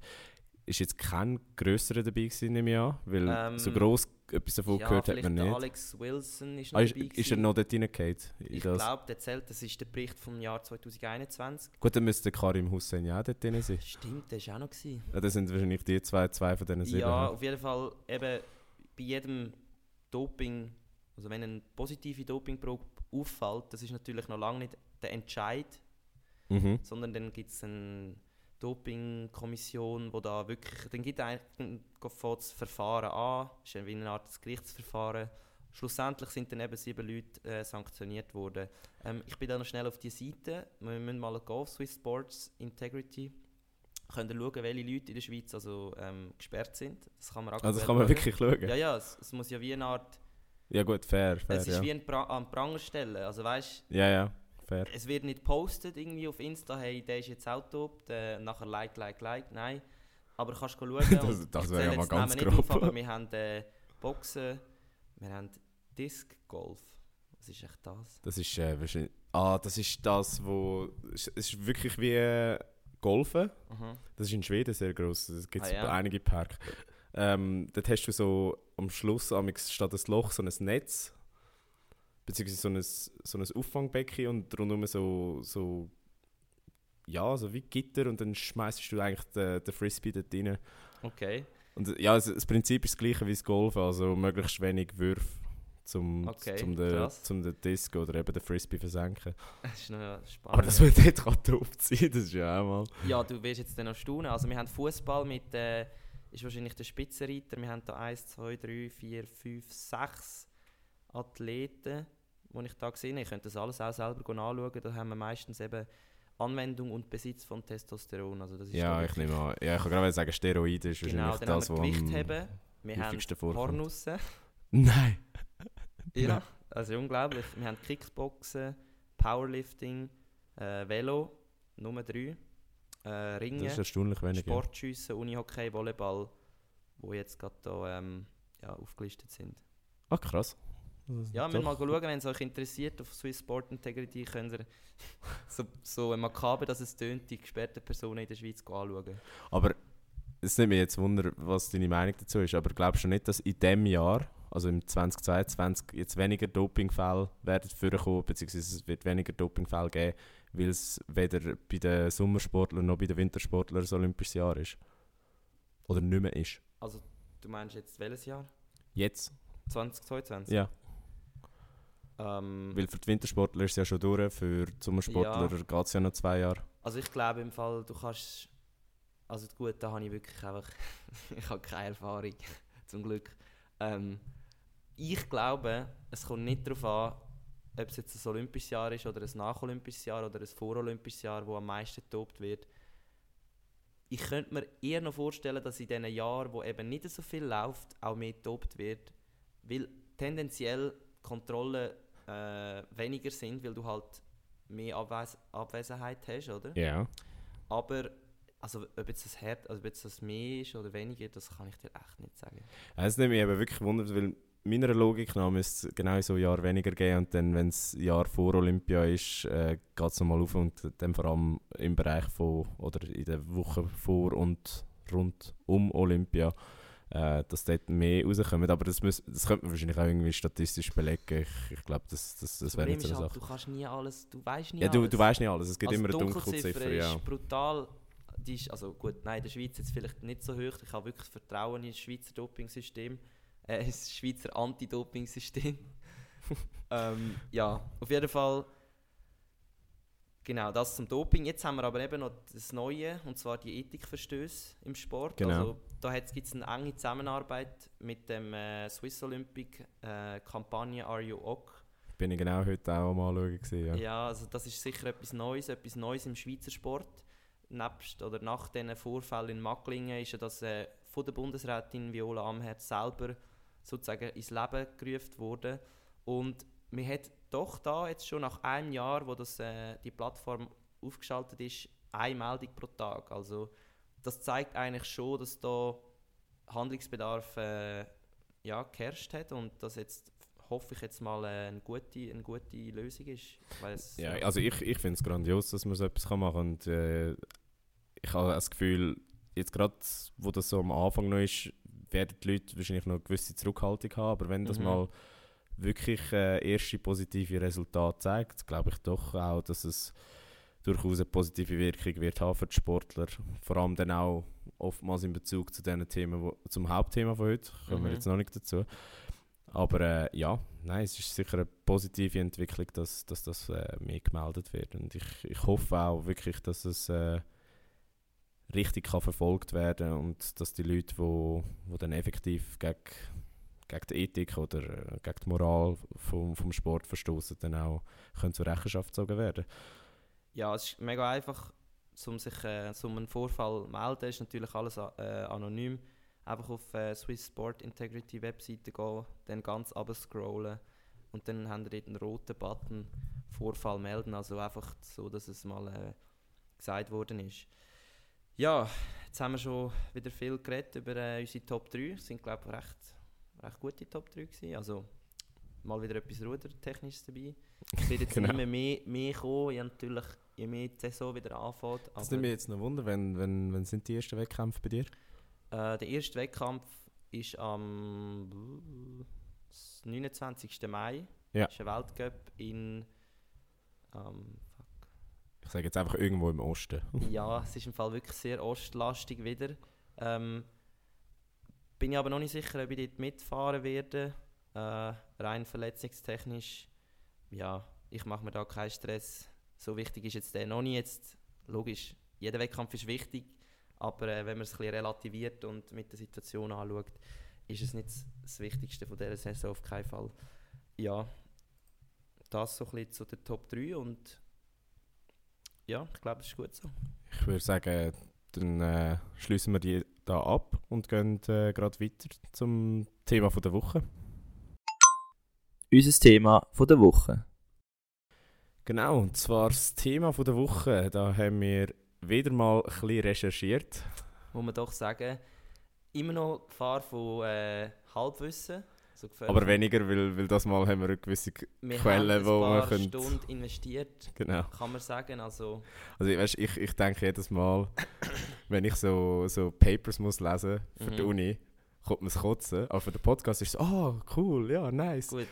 ist jetzt kein grösserer dabei gewesen, nehme ich an, weil ähm, so gross etwas davon ja, gehört hat man nicht. Alex Wilson ist noch ah, ist, dabei Ist er noch dort reingehauen? Ich glaube, der zählt, das ist der Bericht vom Jahr 2021. Gut, dann müsste Karim Hussein ja auch dort drin sein. Stimmt, der ist auch noch gewesen. Ja, das sind wahrscheinlich die zwei, zwei von diesen sieben. Ja, auf jeden Fall eben bei jedem Doping, also wenn eine positive Dopingprobe auffällt, das ist natürlich noch lange nicht der Entscheid, mhm. sondern dann gibt es einen Dopingkommission, wo da wirklich, dann gibt eigentlich das Verfahren an, ist wie eine Art Gerichtsverfahren. Schlussendlich sind dann eben sieben Leute äh, sanktioniert worden. Ähm, ich bin da noch schnell auf die Seite. Wir müssen mal auf Swiss Sports Integrity. Könnt ihr schauen, welche Leute in der Schweiz also, ähm, gesperrt sind. Das kann man Also kann man wirklich schauen? Ja, ja, es, es, muss ja wie eine Art... Ja gut, fair, fair Es ist ja. wie ein pra an Pranger stellen, also weißt... Ja, ja fair. Es wird nicht gepostet irgendwie auf Insta, hey, der ist jetzt auch top, der, nachher like, like, like, nein. Aber kannst du schauen. <laughs> das das wäre ja mal ganz grob. Auf, aber wir haben äh, Boxen, wir haben Disc Golf. Was ist echt das? Das ist äh, wahrscheinlich. Ah, das ist das, wo. Es ist wirklich wie äh, Golfen. Mhm. Das ist in Schweden sehr groß. Es gibt ah, ja. einige Parks. Ähm, dort hast du so am Schluss statt ein Loch so ein Netz beziehungsweise so ein, so ein Auffangbecken und rundherum so, so, ja, so wie Gitter und dann schmeißt du eigentlich den, den Frisbee dort rein. Okay. Und ja, das, das Prinzip ist das gleiche wie das Golf, also möglichst wenig Würfe zum, okay, zum, den, zum den Disc oder eben den Frisbee versenken. <laughs> Das ist noch spannend. Aber dass man dort kann drauf ziehen das ist ja auch mal... Ja, du wirst jetzt dann noch staunen. Also wir haben Fußball mit, äh, ist wahrscheinlich der Spitzenreiter. Wir haben da 1, 2, 3, 4, 5, 6 Athleten, die ich da gesehen habe. Ich könnte das alles auch selber anschauen. Da haben wir meistens eben Anwendung und Besitz von Testosteron. Also das ist ja, ich nehme an. Ja, ich kann gerade sagen, Steroide ist genau, wahrscheinlich das, was am Gewichtheben. Wir haben Pornussen. <laughs> Nein! ja, also unglaublich. Wir haben Kickboxen, Powerlifting, äh, Velo, Nummer 3, äh, Ringen, das ist erstaunlich wenig, Sportschiessen, Unihockey, Volleyball, die jetzt gerade hier ähm, ja, aufgelistet sind. Ach krass. Ja, wir mal schauen, wenn es euch interessiert, auf Swiss Sport Integrity könnt ihr <laughs> so, so makaber, dass es tönt, die gesperrten Personen in der Schweiz anschauen. Aber es nimmt mich jetzt Wunder, was deine Meinung dazu ist, aber glaubst du nicht, dass in diesem Jahr, also im 2022, jetzt weniger Dopingfälle werden vorkommen, beziehungsweise es wird weniger Dopingfälle geben, weil es weder bei den Sommersportlern noch bei den Wintersportlern das olympisches Jahr ist? Oder nicht mehr ist? Also, du meinst jetzt welches Jahr? Jetzt. 2022? Ja. Ähm, Weil für die Wintersportler ist es ja schon durch, für die Sommersportler ja. geht es ja noch zwei Jahre. Also ich glaube im Fall, du kannst... Also gut, da habe ich wirklich einfach... <laughs> ich habe keine Erfahrung, <laughs> zum Glück. Ähm, ich glaube, es kommt nicht darauf an, ob es jetzt ein olympisches Jahr ist oder ein nacholympisches Jahr oder ein vorolympisches Jahr, wo am meisten getobt wird. Ich könnte mir eher noch vorstellen, dass in diesen Jahren, wo eben nicht so viel läuft, auch mehr getobt wird, weil tendenziell Kontrollen äh, weniger sind, weil du halt mehr Abwes Abwesenheit hast, oder? Ja. Aber also, ob jetzt das Herd, also ob jetzt das mehr ist oder weniger, das kann ich dir echt nicht sagen. Es nimmt mich eben wirklich Wunder, weil meiner Logik nach müsste es genau so ein Jahr weniger geben und dann, wenn es ein Jahr vor Olympia ist, äh, geht es nochmal auf und dann vor allem im Bereich von, oder in der Woche vor und rund um Olympia, äh, dass dort mehr rauskommt. Aber das, muss, das könnte man wahrscheinlich auch irgendwie statistisch belegen. Ich, ich glaube, das, das, das wäre nicht so eine halt, Sache. Du kannst nie alles, du weißt nie Ja, du, alles. du weißt nicht alles, es gibt also immer eine Dunkelziffer Dunkelziffer. Ja. ist brutal. Die ist, also gut, nein, in der Schweiz jetzt vielleicht nicht so hoch. Ich habe wirklich Vertrauen in das Schweizer Dopingsystem. <laughs> Äh, das Schweizer Anti-Doping-System. <laughs> ähm, ja, auf jeden Fall. Genau, das zum Doping. Jetzt haben wir aber eben noch das Neue, und zwar die Ethikverstöße im Sport. Genau. Also, da gibt es eine enge Zusammenarbeit mit dem äh, Swiss Olympic äh, Kampagne Are You OK? Bin ich genau heute auch am Anschauen gewesen, ja. Ja. also das ist sicher etwas Neues, etwas Neues im Schweizer Sport. Nebst oder nach diesen Vorfällen in Macklingen ist ja das äh, von der Bundesrätin Viola Amherd selber sozusagen ins Leben gerufen worden. Und man hat doch da jetzt schon nach einem Jahr, wo das, äh, die Plattform aufgeschaltet ist, eine Meldung pro Tag. Also das zeigt eigentlich schon, dass da Handlungsbedarf äh, ja, geherrscht hat und dass jetzt hoffe ich jetzt mal äh, eine, gute, eine gute Lösung ist. Ich weiss, Ja, also ich, ich finde es grandios, dass man so etwas kann machen kann. Und äh, ich habe das Gefühl, jetzt gerade, wo das so am Anfang noch ist, werden die Leute wahrscheinlich noch eine gewisse Zurückhaltung haben. Aber wenn das Mhm. mal wirklich äh, erste positive Resultate zeigt, glaube ich doch auch, dass es durchaus eine positive Wirkung wird haben für die Sportler. Vor allem dann auch oftmals in Bezug zu den Themen, wo, zum Hauptthema von heute, kommen wir Mhm. jetzt noch nicht dazu. Aber äh, ja, nein, es ist sicher eine positive Entwicklung, dass, dass das äh, mehr gemeldet wird. Und ich, ich hoffe auch wirklich, dass es äh, richtig kann verfolgt werden und dass die Leute, die wo, wo dann effektiv gegen, gegen die Ethik oder äh, gegen die Moral vom, vom Sport verstoßen, dann auch können zur Rechenschaft gezogen werden. Ja, es ist mega einfach, um sich äh, um einen Vorfall zu melden. ist natürlich alles äh, anonym. Einfach auf äh, Swiss Sport Integrity Webseite gehen, dann ganz scrollen und dann haben wir dort einen roten Button Vorfall melden. Also einfach so, dass es mal äh, gesagt worden ist. Ja, jetzt haben wir schon wieder viel geredet über äh, unsere Top 3. Es sind, glaube ich, recht, recht gute Top 3 gewesen. Also mal wieder etwas Rudertechnisches dabei. <laughs> Es wird jetzt Genau. immer mehr, mehr kommen, ja, natürlich, je mehr die Saison wieder anfängt. Das nimmt mich jetzt noch Wunder, wenn, wenn, wenn sind die ersten Wettkämpfe bei dir? Äh, der erste Wettkampf ist am äh, 29. Mai. Ja. ist ein Weltcup in. Ähm, Ich sage jetzt einfach irgendwo im Osten. ja, es ist im Fall wirklich sehr ostlastig wieder. Ähm, bin ich aber noch nicht sicher, ob ich dort mitfahren werde. Äh, rein verletzungstechnisch. Ja, ich mache mir da keinen Stress. So wichtig ist jetzt der noch nicht. Jetzt, logisch, jeder Wettkampf ist wichtig. Aber äh, wenn man es relativiert und mit der Situation anschaut, ist es nicht das Wichtigste von dieser Saison auf keinen Fall. Ja, das so ein zu den Top 3 und ja, ich glaube, es ist gut so. Ich würde sagen, dann äh, schließen wir die da ab und gehen äh, gerade weiter zum Thema von der Woche. Unser Thema von der Woche. Genau, und zwar das Thema von der Woche. Da haben wir wieder mal ein bisschen recherchiert. muss man doch sagen, immer noch Gefahr von äh, Halbwissen. So. Aber weniger, weil, weil das Mal haben wir eine gewisse... wir ein wo man paar könnt- Stunden investiert, Genau. kann man sagen. Also, Also weißt, ich, ich denke jedes Mal, <coughs> wenn ich so, so Papers muss lesen für die Mhm. Uni, kommt mir das Kotzen. Aber für den Podcast ist es so, oh cool, ja, nice. gut.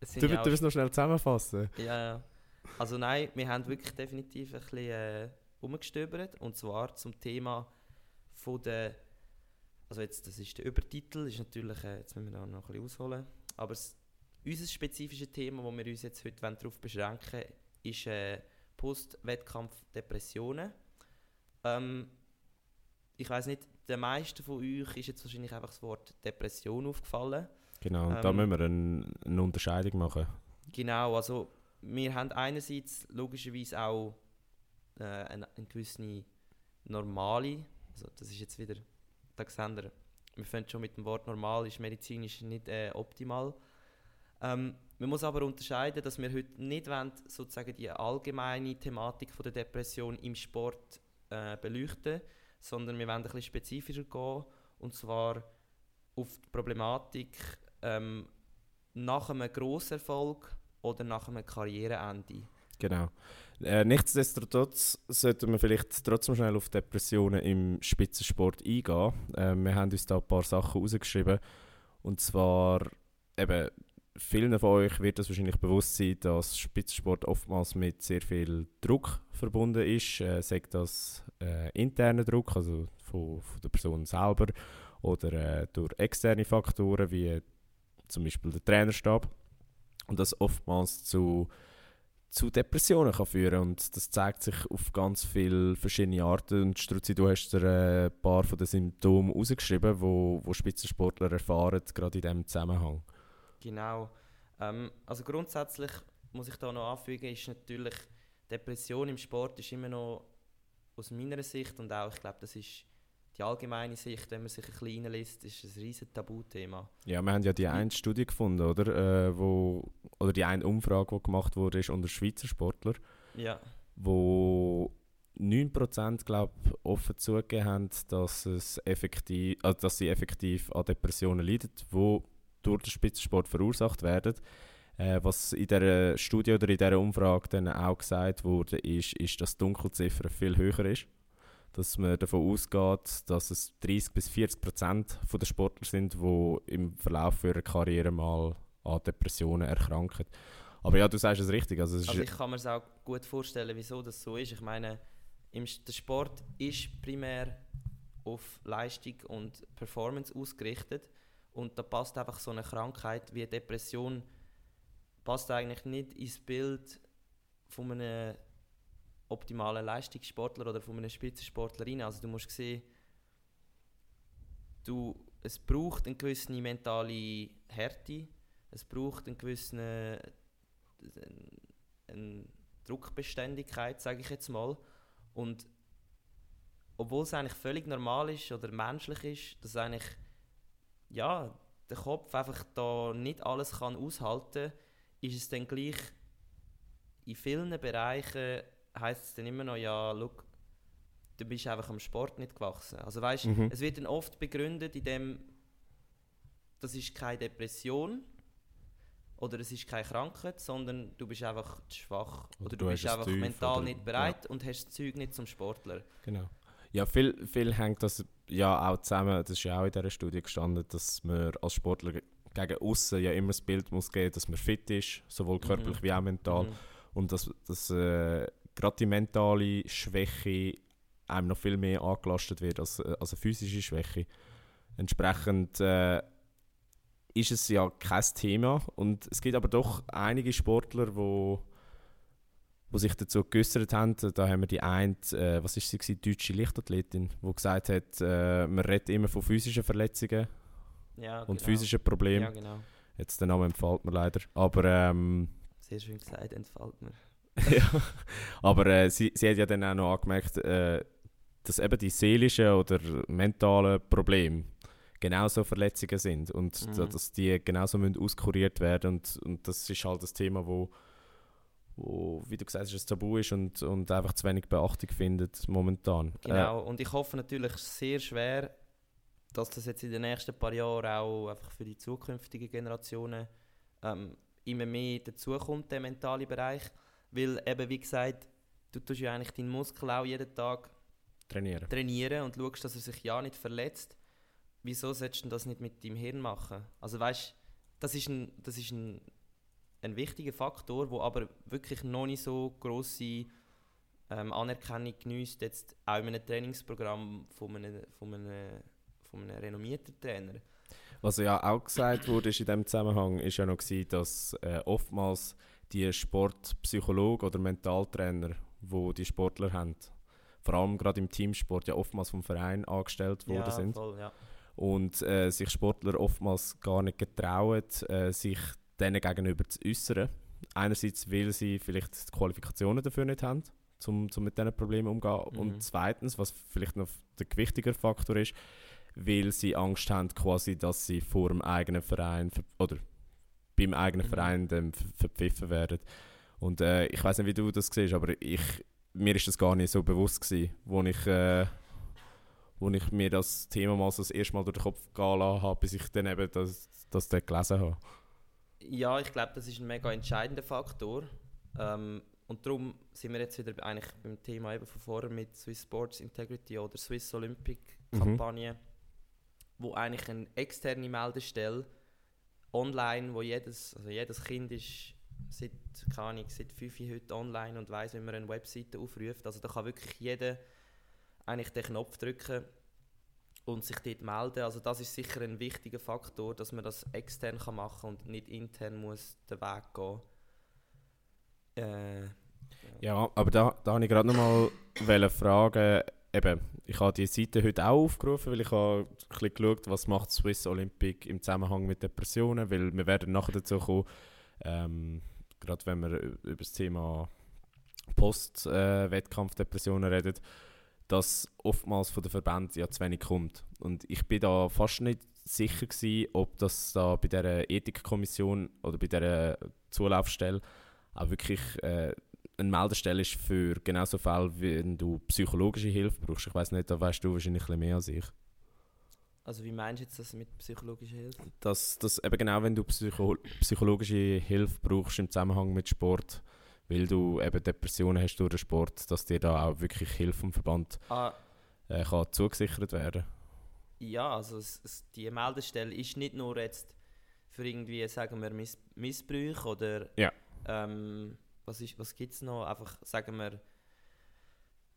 Es Du, ja du willst noch schnell zusammenfassen. ja, ja. Also nein, wir haben wirklich definitiv ein bisschen äh, umgestöbert. Und zwar zum Thema von der... Also jetzt, das ist der Übertitel, ist natürlich... Äh, jetzt müssen wir da noch ein bisschen ausholen. Aber das, unser spezifisches Thema, das wir uns jetzt heute darauf beschränken wollen, ist äh, Post-Wettkampf-Depressionen. Ähm, ich weiß nicht, den meisten von euch ist jetzt wahrscheinlich einfach das Wort Depression aufgefallen. Genau, und da Ähm, müssen wir ein, eine Unterscheidung machen. Genau, also wir haben einerseits logischerweise auch äh, eine, eine gewisse normale, also das ist jetzt wieder, da sehen wir, wir fangen schon mit dem Wort normal, ist medizinisch nicht äh, optimal. Ähm, man muss aber unterscheiden, dass wir heute nicht wollen, sozusagen die allgemeine Thematik von der Depression im Sport äh, beleuchten, sondern wir wollen ein bisschen spezifischer gehen, und zwar auf die Problematik ähm, nach einem Grosserfolg oder nach einem Karriereende. Genau. Äh, nichtsdestotrotz sollten wir vielleicht trotzdem schnell auf Depressionen im Spitzensport eingehen. Äh, wir haben uns da ein paar Sachen rausgeschrieben. Und zwar, eben, vielen von euch wird das wahrscheinlich bewusst sein, dass Spitzensport oftmals mit sehr viel Druck verbunden ist. Äh, sagt das äh, interner Druck, also von, von der Person selber, oder äh, durch externe Faktoren, wie zum Beispiel der Trainerstab. Und das oftmals zu zu Depressionen kann führen und das zeigt sich auf ganz viele verschiedene Arten und Struzzi, du hast dir äh, ein paar von den Symptomen rausgeschrieben, wo, wo Spitzensportler erfahren, gerade in diesem Zusammenhang. Genau. Ähm, also grundsätzlich muss ich da noch anfügen, ist natürlich Depression im Sport ist immer noch aus meiner Sicht und auch, ich glaube, das ist die allgemeine Sicht, wenn man sich ein bisschen reinliest, ist ein riesen Tabuthema. Ja, wir haben ja die eine Studie gefunden, oder? Äh, wo, oder die eine Umfrage, die gemacht wurde, ist unter Schweizer Sportler, Ja, wo 9% glaube offen zugegeben haben, dass, es effektiv, also dass sie effektiv an Depressionen leiden, die durch den Spitzensport verursacht werden. Äh, was in dieser Studie oder in dieser Umfrage dann auch gesagt wurde, ist, ist, dass die Dunkelziffer viel höher ist. Dass man davon ausgeht, dass es 30 bis 40 Prozent der Sportler sind, die im Verlauf ihrer Karriere mal an Depressionen erkranken. Aber ja, du sagst es richtig. Also es also ich kann mir es auch gut vorstellen, wieso das so ist. Ich meine, im, der Sport ist primär auf Leistung und Performance ausgerichtet und da passt einfach so eine Krankheit wie Depression passt eigentlich nicht ins Bild von einem optimalen Leistungssportler oder von einem Spitzensportler rein. Also du musst sehen, du, es braucht eine gewisse mentale Härte, es braucht eine gewisse eine Druckbeständigkeit, sage ich jetzt mal. Und obwohl es eigentlich völlig normal ist oder menschlich ist, dass eigentlich ja, der Kopf einfach da nicht alles kann aushalten ist es dann gleich in vielen Bereichen heißt es dann immer noch, ja, look, du bist einfach am Sport nicht gewachsen. Also weißt, Mhm. es wird dann oft begründet, indem das ist keine Depression oder es ist keine Krankheit, sondern du bist einfach zu schwach Oder oder, du bist einfach tief mental oder- nicht bereit und hast das Zeug nicht zum Sportler. Genau. Ja, viel, viel hängt das ja auch zusammen, das ist ja auch in dieser Studie gestanden, dass man als Sportler ge- gegen außen ja immer das Bild muss geben, dass man fit ist, sowohl körperlich Mhm. wie auch mental. Mhm. Und dass, dass äh, gerade die mentale Schwäche einem noch viel mehr angelastet wird als, äh, als eine physische Schwäche. Entsprechend äh, ist es ja kein Thema. Und es gibt aber doch einige Sportler, wo, wo sich dazu geäußert haben. Da haben wir die eine, äh, was ist sie, gewesen? deutsche Lichtathletin, die gesagt hat, äh, man redet immer von physischen Verletzungen Ja, und genau. physischen Problemen. Ja, genau. Jetzt der Name entfällt mir leider. Aber ähm, Sehr schön gesagt, entfällt mir. <laughs> ja. Aber äh, sie, sie hat ja dann auch noch angemerkt, äh, dass eben die seelischen oder mentalen Probleme genauso Verletzungen sind und Mhm. da- dass die genauso müssen auskuriert werden und, und das ist halt das Thema, wo, wo wie du gesagt hast, ein Tabu ist und, und einfach zu wenig Beachtung findet momentan. Genau, und ich hoffe natürlich sehr schwer, dass das jetzt in den nächsten paar Jahren auch einfach für die zukünftigen Generationen ähm, immer mehr dazukommt, der mentale Bereich. Weil eben, wie gesagt, du tust ja eigentlich deinen Muskel auch jeden Tag trainieren. trainieren und schaust, dass er sich ja nicht verletzt. Wieso solltest du das nicht mit deinem Hirn machen? Also weißt, das ist ein, das ist ein, ein wichtiger Faktor, wo aber wirklich noch nicht so grosse ähm, Anerkennung genießt jetzt auch in einem Trainingsprogramm von einem, von einem, von einem renommierten Trainer. Was ja auch gesagt wurde ist in diesem Zusammenhang, ist ja noch gewesen, dass äh, oftmals die Sportpsychologen oder Mentaltrainer, wo die Sportler haben, vor allem gerade im Teamsport ja oftmals vom Verein angestellt worden ja, sind. voll, ja. und äh, sich Sportler oftmals gar nicht getrauen, äh, sich denen gegenüber zu äußern. Einerseits, weil sie vielleicht die Qualifikationen dafür nicht haben, um, um mit diesen Problemen umzugehen. Mhm. Und zweitens, was vielleicht noch der gewichtigere Faktor ist, weil sie Angst haben, quasi, dass sie vor dem eigenen Verein oder beim eigenen mhm. Verein dann verpfiffen werden. Und äh, ich weiß nicht, wie du das siehst, aber ich, mir ist das gar nicht so bewusst gewesen, wo ich, äh, wo ich mir das Thema mal so das erste Mal durch den Kopf gehen habe, bis ich dann eben das, das dort gelesen habe. Ja, ich glaube, das ist ein mega entscheidender Faktor. Ähm, und darum sind wir jetzt wieder eigentlich beim Thema eben von vorher mit Swiss Sports Integrity oder Swiss Olympic mhm. Kampagne, mhm. wo eigentlich eine externe Meldestelle online, wo jedes, also jedes Kind ist seit, keine Ahnung, seit 5 Uhr heute online und weiß, wie man eine Webseite aufruft. Also da kann wirklich jeder eigentlich den Knopf drücken und sich dort melden. Also das ist sicher ein wichtiger Faktor, dass man das extern kann machen und nicht intern muss den Weg gehen. Äh, ja. ja. aber da, da habe ich gerade noch mal <laughs> fragen, eben, ich habe die Seite heute auch aufgerufen, weil ich habe ein bisschen geschaut, was macht Swiss Olympic im Zusammenhang mit Depressionen, weil wir werden nachher dazu kommen, ähm, gerade wenn wir über das Thema Post-Wettkampfdepressionen äh, reden, dass oftmals von den Verbänden ja zu wenig kommt. Und ich bin da fast nicht sicher gewesen, ob das da bei der Ethikkommission oder bei der Zulaufstelle auch wirklich äh, eine Meldestelle ist für genau so Fälle, wenn du psychologische Hilfe brauchst. Ich weiß nicht, da weißt du wahrscheinlich ein bisschen mehr als ich. Also wie meinst du jetzt das mit psychologischer Hilfe? Dass, dass eben genau, wenn du Psycho psychologische Hilfe brauchst im Zusammenhang mit Sport, weil du eben Depressionen hast durch den Sport, dass dir da auch wirklich Hilfe vom Verband ah. äh, kann zugesichert werden Ja, also es, es, die Meldestelle ist nicht nur jetzt für irgendwie, sagen wir, Miss Missbrüche oder ja. ähm, was, was gibt es noch? Einfach, sagen wir,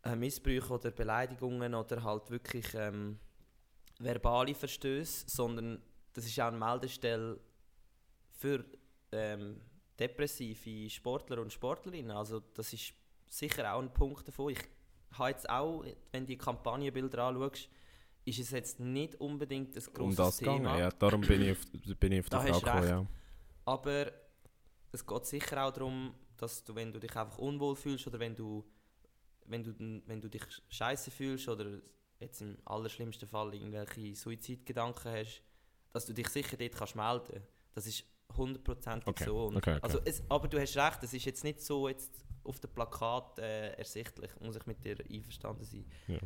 äh, Missbrüche oder Beleidigungen oder halt wirklich ähm, verbale Verstöße, sondern das ist auch eine Meldestelle für ähm, depressive Sportler und Sportlerinnen. Also das ist sicher auch ein Punkt davon. Ich habe jetzt auch, wenn du die Kampagnenbilder anschaust, ist es jetzt nicht unbedingt ein grosses um das Thema. Gegangen, ja, darum bin ich auf, bin ich auf <clears throat> die Frage gekommen, ja. Aber es geht sicher auch darum, dass du, wenn du dich einfach unwohl fühlst oder wenn du, wenn du, wenn du dich scheiße fühlst oder jetzt im allerschlimmsten Fall irgendwelche Suizidgedanken hast, dass du dich sicher dort kannst melden Das ist hundertprozentig okay. so. Okay, okay. Also es, aber du hast recht, es ist jetzt nicht so jetzt auf dem Plakat äh, ersichtlich, muss ich mit dir einverstanden sein. Ja.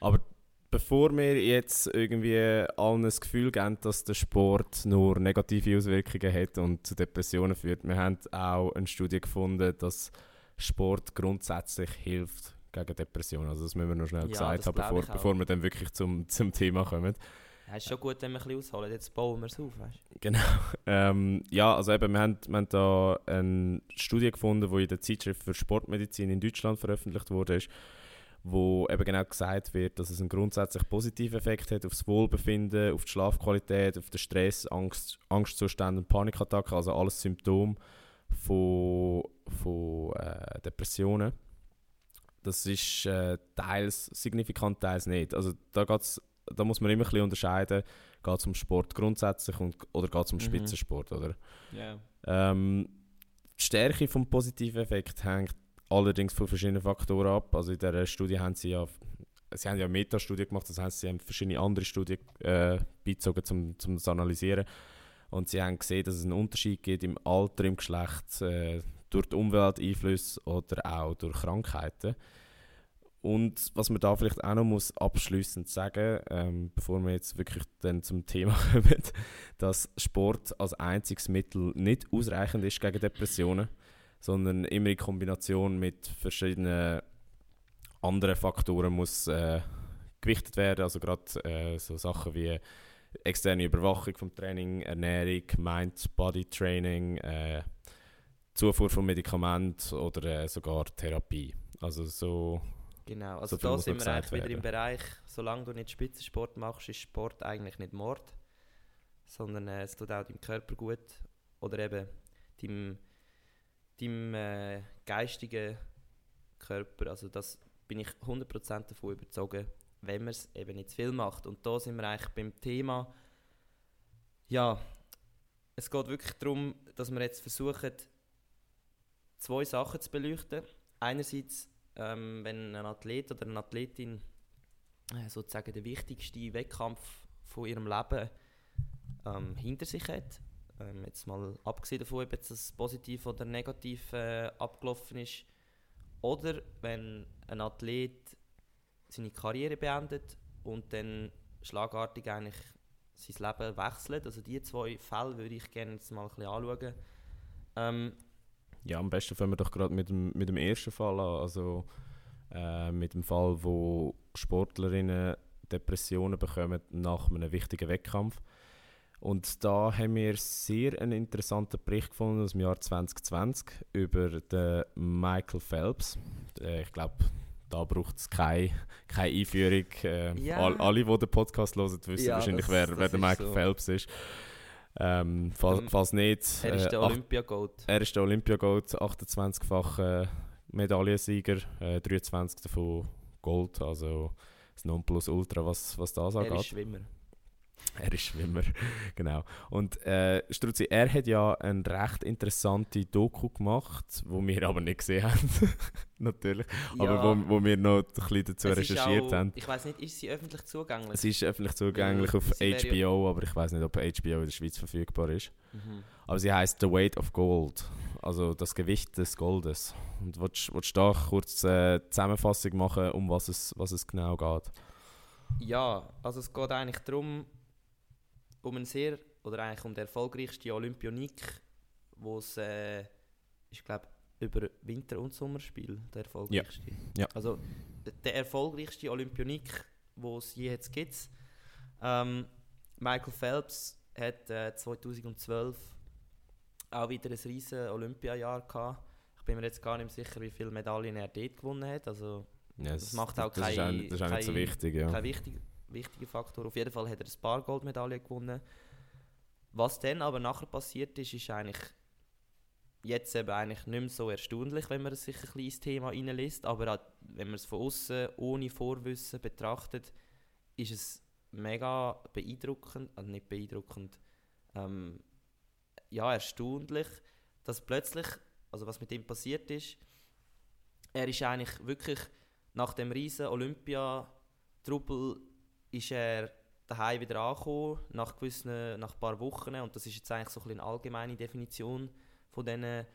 Aber bevor wir jetzt irgendwie allen das Gefühl geben, dass der Sport nur negative Auswirkungen hat und zu Depressionen führt, wir haben auch eine Studie gefunden, dass Sport grundsätzlich hilft gegen Depressionen. Also das müssen wir noch schnell ja, gesagt haben, bevor, bevor wir dann wirklich zum, zum Thema kommen. Ja, ist schon gut, wenn wir ein bisschen ausholen. Jetzt bauen wir es auf, weißt Genau. <laughs> Ähm, ja, also eben, wir haben, wir haben da eine Studie gefunden, die in der Zeitschrift für Sportmedizin in Deutschland veröffentlicht wurde, ist, wo eben genau gesagt wird, dass es einen grundsätzlich positiven Effekt hat auf das Wohlbefinden, auf die Schlafqualität, auf den Stress, Angst, Angstzustände und Panikattacken, also alles Symptome von, von äh, Depressionen. Das ist äh, teils signifikant, teils nicht. Also da, geht's, da muss man immer ein bisschen unterscheiden, geht es um Sport grundsätzlich und, oder geht es um mhm. Spitzensport, oder? Yeah. Ähm, die Stärke des positiven Effekts hängt allerdings von verschiedenen Faktoren ab. Also in dieser Studie haben sie ja, sie haben ja eine Metastudie gemacht, das heißt, sie haben verschiedene andere Studien äh, beizogen, um, um das zu analysieren. Und sie haben gesehen, dass es einen Unterschied gibt im Alter, im Geschlecht, äh, durch die Umwelteinflüsse oder auch durch Krankheiten. Und was man da vielleicht auch noch muss abschließend sagen, ähm, bevor wir jetzt wirklich dann zum Thema <laughs> kommen, dass Sport als einziges Mittel nicht ausreichend ist gegen Depressionen sondern immer in Kombination mit verschiedenen anderen Faktoren muss äh, gewichtet werden. Also gerade äh, so Sachen wie externe Überwachung vom Training, Ernährung, Mind-Body-Training, äh, Zufuhr von Medikamenten oder äh, sogar Therapie. Also so Genau, also so da sind wir eigentlich wieder im Bereich, solange du nicht Spitzensport machst, ist Sport eigentlich nicht Mord, sondern äh, es tut auch deinem Körper gut oder eben deinem deinem äh, geistigen Körper. Also das bin ich 100% davon überzeugt, wenn man es eben nicht zu viel macht. Und da sind wir eigentlich beim Thema, ja, es geht wirklich darum, dass wir jetzt versuchen, zwei Sachen zu beleuchten. Einerseits, ähm, wenn ein Athlet oder eine Athletin äh, sozusagen den wichtigsten Wettkampf von ihrem Leben ähm, hinter sich hat, ähm, jetzt mal abgesehen davon, ob jetzt das positiv oder negativ äh, abgelaufen ist, oder wenn ein Athlet seine Karriere beendet und dann schlagartig eigentlich sein Leben wechselt. Also diese zwei Fälle würde ich gerne jetzt mal ein bisschen anschauen. Ähm, ja, am besten fangen wir doch gerade mit dem, mit dem ersten Fall an. Also äh, mit dem Fall, wo Sportlerinnen Depressionen bekommen nach einem wichtigen Wettkampf. Und da haben wir sehr einen interessanten Bericht gefunden aus dem Jahr 2020 über den Michael Phelps. Äh, ich glaube, da braucht es keine, keine Einführung. Äh, ja. all, alle, die den Podcast hören, wissen ja, wahrscheinlich, das, wer, das wer der Michael so. Phelps ist. Ähm, falls, falls nicht. Er ist der äh, Olympiagold. Er ist der Olympiagold, 28-facher Medaillensieger, äh, 23 davon Gold, also das Nonplusultra, was, was das angeht. Er ist Schwimmer. <laughs> Er ist Schwimmer, <laughs> genau. Und äh, Struzzi, er hat ja eine recht interessante Doku gemacht, wo wir aber nicht gesehen haben, <laughs> natürlich, ja. aber wo, wo wir noch ein bisschen dazu es recherchiert auch, haben. Ich weiß nicht, ist sie öffentlich zugänglich? Es ist öffentlich zugänglich ja, auf HBO, aber ich weiß nicht, ob HBO in der Schweiz verfügbar ist. Mhm. Aber sie heißt The Weight of Gold, also das Gewicht des Goldes. Und willst, willst du da kurz eine äh, Zusammenfassung machen, um was es, was es genau geht? Ja, also es geht eigentlich darum, um einen sehr, oder eigentlich um den erfolgreichsten Olympionik, wo es, äh, ich glaube, über Winter- und Sommerspiel der erfolgreichste. Ja. ja. Also der erfolgreichste Olympionik, wo es je jetzt gibt. Ähm, Michael Phelps hat äh, 2012 auch wieder ein riesen Olympiajahr gehabt. Ich bin mir jetzt gar nicht sicher, wie viele Medaillen er dort gewonnen hat. Also, ja, das, das macht auch das kein, ist, das ist auch nicht so wichtig. Ja. Kein wichtig, wichtiger Faktor. Auf jeden Fall hat er ein paar Goldmedaillen gewonnen. Was dann aber nachher passiert ist, ist eigentlich jetzt eben eigentlich nicht mehr so erstaunlich, wenn man sich ein ins Thema reinliest, aber auch, wenn man es von außen ohne Vorwissen betrachtet, ist es mega beeindruckend, also nicht beeindruckend, ähm, ja erstaunlich, dass plötzlich, also was mit ihm passiert ist, er ist eigentlich wirklich nach dem riesen Olympia-Trubel ist er daheim wieder angekommen, nach, gewissen, nach ein paar Wochen. Und das ist jetzt eigentlich so ein eine allgemeine Definition von diesen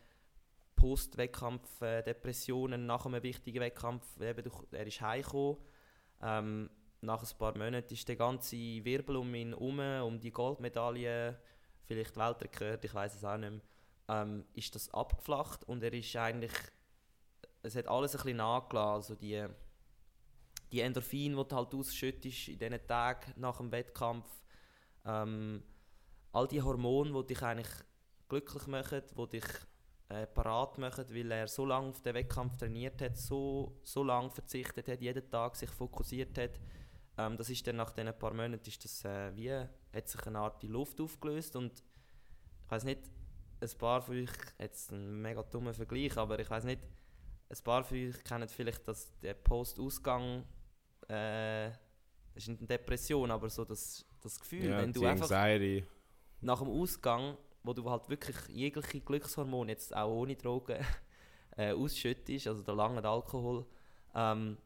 Post-Wettkampf-Depressionen nach einem wichtigen Wettkampf. Eben, er ist heimgekommen. Ähm, nach ein paar Monaten ist der ganze Wirbel um ihn herum, um die Goldmedaille, vielleicht Weltrekord, ich weiß es auch nicht mehr, ähm, ist das abgeflacht und er ist eigentlich, es hat alles ein bisschen nachgelassen, also die die Endorphine, die du halt ausschüttest in diesen Tagen nach dem Wettkampf, ähm, all die Hormone, die dich eigentlich glücklich machen, die dich äh, parat machen, weil er so lange auf den Wettkampf trainiert hat, so, so lange verzichtet hat, jeden Tag sich fokussiert hat. Ähm, das ist dann nach diesen paar Monaten ist das, äh, wie, hat sich eine Art die Luft aufgelöst und ich weiß nicht, ein paar von euch, jetzt ein mega dummer Vergleich, aber ich weiß nicht, ein paar von euch kennen vielleicht den Post-Ausgang äh, das ist nicht eine Depression, aber so das, das Gefühl, ja, wenn du einfach Anxiety. nach dem Ausgang, wo du halt wirklich jegliche Glückshormone, jetzt auch ohne Drogen, <laughs> äh, ausschüttest, also der lange Alkohol, ähm,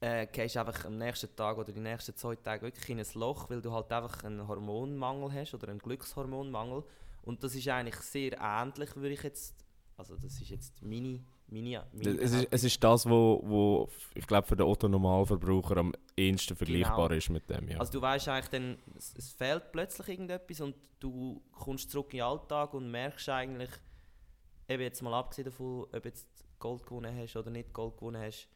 äh, gehst einfach am nächsten Tag oder die nächsten zwei Tage wirklich in ein Loch, weil du halt einfach einen Hormonmangel hast oder einen Glückshormonmangel. Und das ist eigentlich sehr ähnlich, würde ich jetzt, also das ist jetzt meine meine, meine es, ist, es ist das, wo, wo ich glaube für den Otto-Normalverbraucher am ehesten vergleichbar genau. ist mit dem. Ja. Also du weißt eigentlich dann, es, es, fehlt plötzlich irgendetwas und du kommst zurück in den Alltag und merkst eigentlich, eben jetzt mal abgesehen davon, ob jetzt Gold gewonnen hast oder nicht Gold gewonnen hast,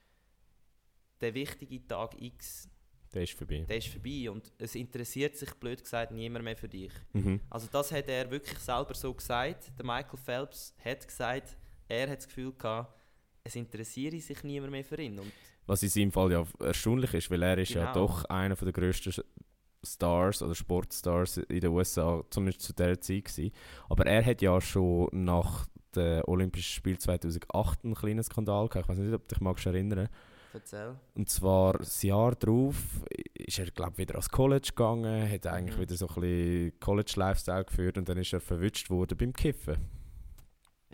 der wichtige Tag X, der ist vorbei. Der ist vorbei und es interessiert sich blöd gesagt niemand mehr für dich. Mhm. Also das hat er wirklich selber so gesagt. Der Michael Phelps hat gesagt, er hat das Gefühl gehabt, es interessiere sich niemand mehr für ihn. Und Was in seinem Fall ja erstaunlich ist, weil er ist genau. ja doch einer der grössten Stars oder Sportstars in den USA, zumindest zu dieser Zeit gewesen. Aber er hat ja schon nach dem Olympischen Spiel 2008 einen kleinen Skandal gehabt. Ich weiß nicht, ob du dich magst erinnern Erzähl. Und zwar das Jahr darauf ist er, glaube wieder ans College gegangen, hat eigentlich Mhm. wieder so ein bisschen College-Lifestyle geführt und dann ist er verwünscht worden beim Kiffen.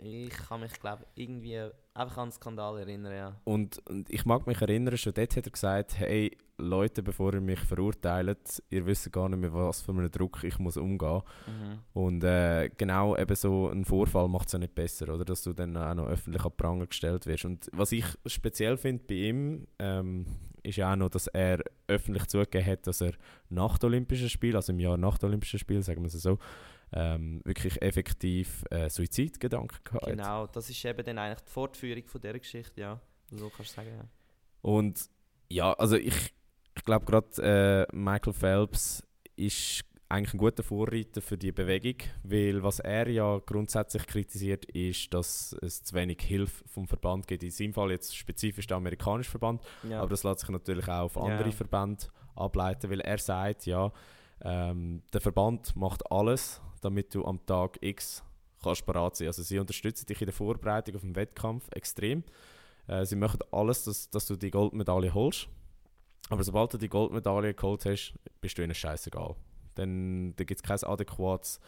Ich kann mich, glaube irgendwie einfach an den Skandal erinnern, ja. Und, und ich mag mich erinnern, schon dort hat er gesagt, hey Leute, bevor ihr mich verurteilt, ihr wisst gar nicht mehr, was für einen Druck ich muss umgehen Mhm. Und äh, genau eben so ein Vorfall macht es ja nicht besser, oder? Dass du dann auch noch öffentlich an die Pranger gestellt wirst. Und was ich speziell finde bei ihm, ähm, ist ja auch noch, dass er öffentlich zugegeben hat, dass er nach den Olympischen Spielen, also im Jahr nach den Olympischen Spielen, sagen wir es so, ähm, wirklich effektiv äh, Suizidgedanken gehabt. Genau, das ist eben dann eigentlich die Fortführung von dieser Geschichte, ja. So kannst du sagen, ja. Und ja, also ich, ich glaube gerade äh, Michael Phelps ist eigentlich ein guter Vorreiter für die Bewegung, weil was er ja grundsätzlich kritisiert, ist, dass es zu wenig Hilfe vom Verband gibt. In seinem Fall jetzt spezifisch der amerikanische Verband, ja. aber das lässt sich natürlich auch auf Ja. andere Verbände ableiten, weil er sagt, ja, ähm, der Verband macht alles, damit du am Tag X kannst parat sein. Also sie unterstützen dich in der Vorbereitung auf den Wettkampf extrem. Äh, sie machen alles, dass, dass du die Goldmedaille holst. Aber sobald du die Goldmedaille geholt hast, bist du ihnen scheißegal. Dann, dann gibt es kein adäquates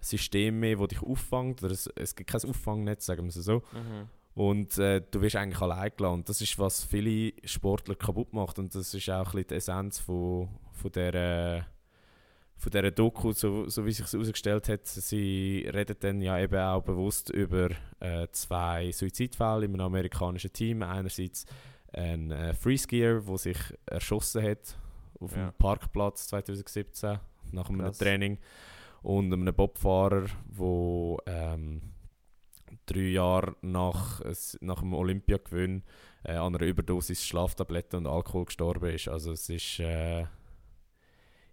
System mehr, das dich auffängt. Oder es, es gibt kein Auffangnetz, sagen wir es so. Mhm. Und äh, du wirst eigentlich allein gelassen. Und das ist, was viele Sportler kaputt macht. Und das ist auch ein bisschen die Essenz von, von dieser von dieser Doku, so, so wie sich herausgestellt hat, sie redet dann ja eben auch bewusst über äh, zwei Suizidfälle in einem amerikanischen Team. Einerseits ein äh, Freeskier, der sich erschossen hat auf Ja. dem Parkplatz 2017 nach einem Krass. Training und einem Bobfahrer, der ähm, drei Jahre nach, nach dem Olympiagewinn äh, an einer Überdosis Schlaftabletten und Alkohol gestorben ist. Also es ist äh,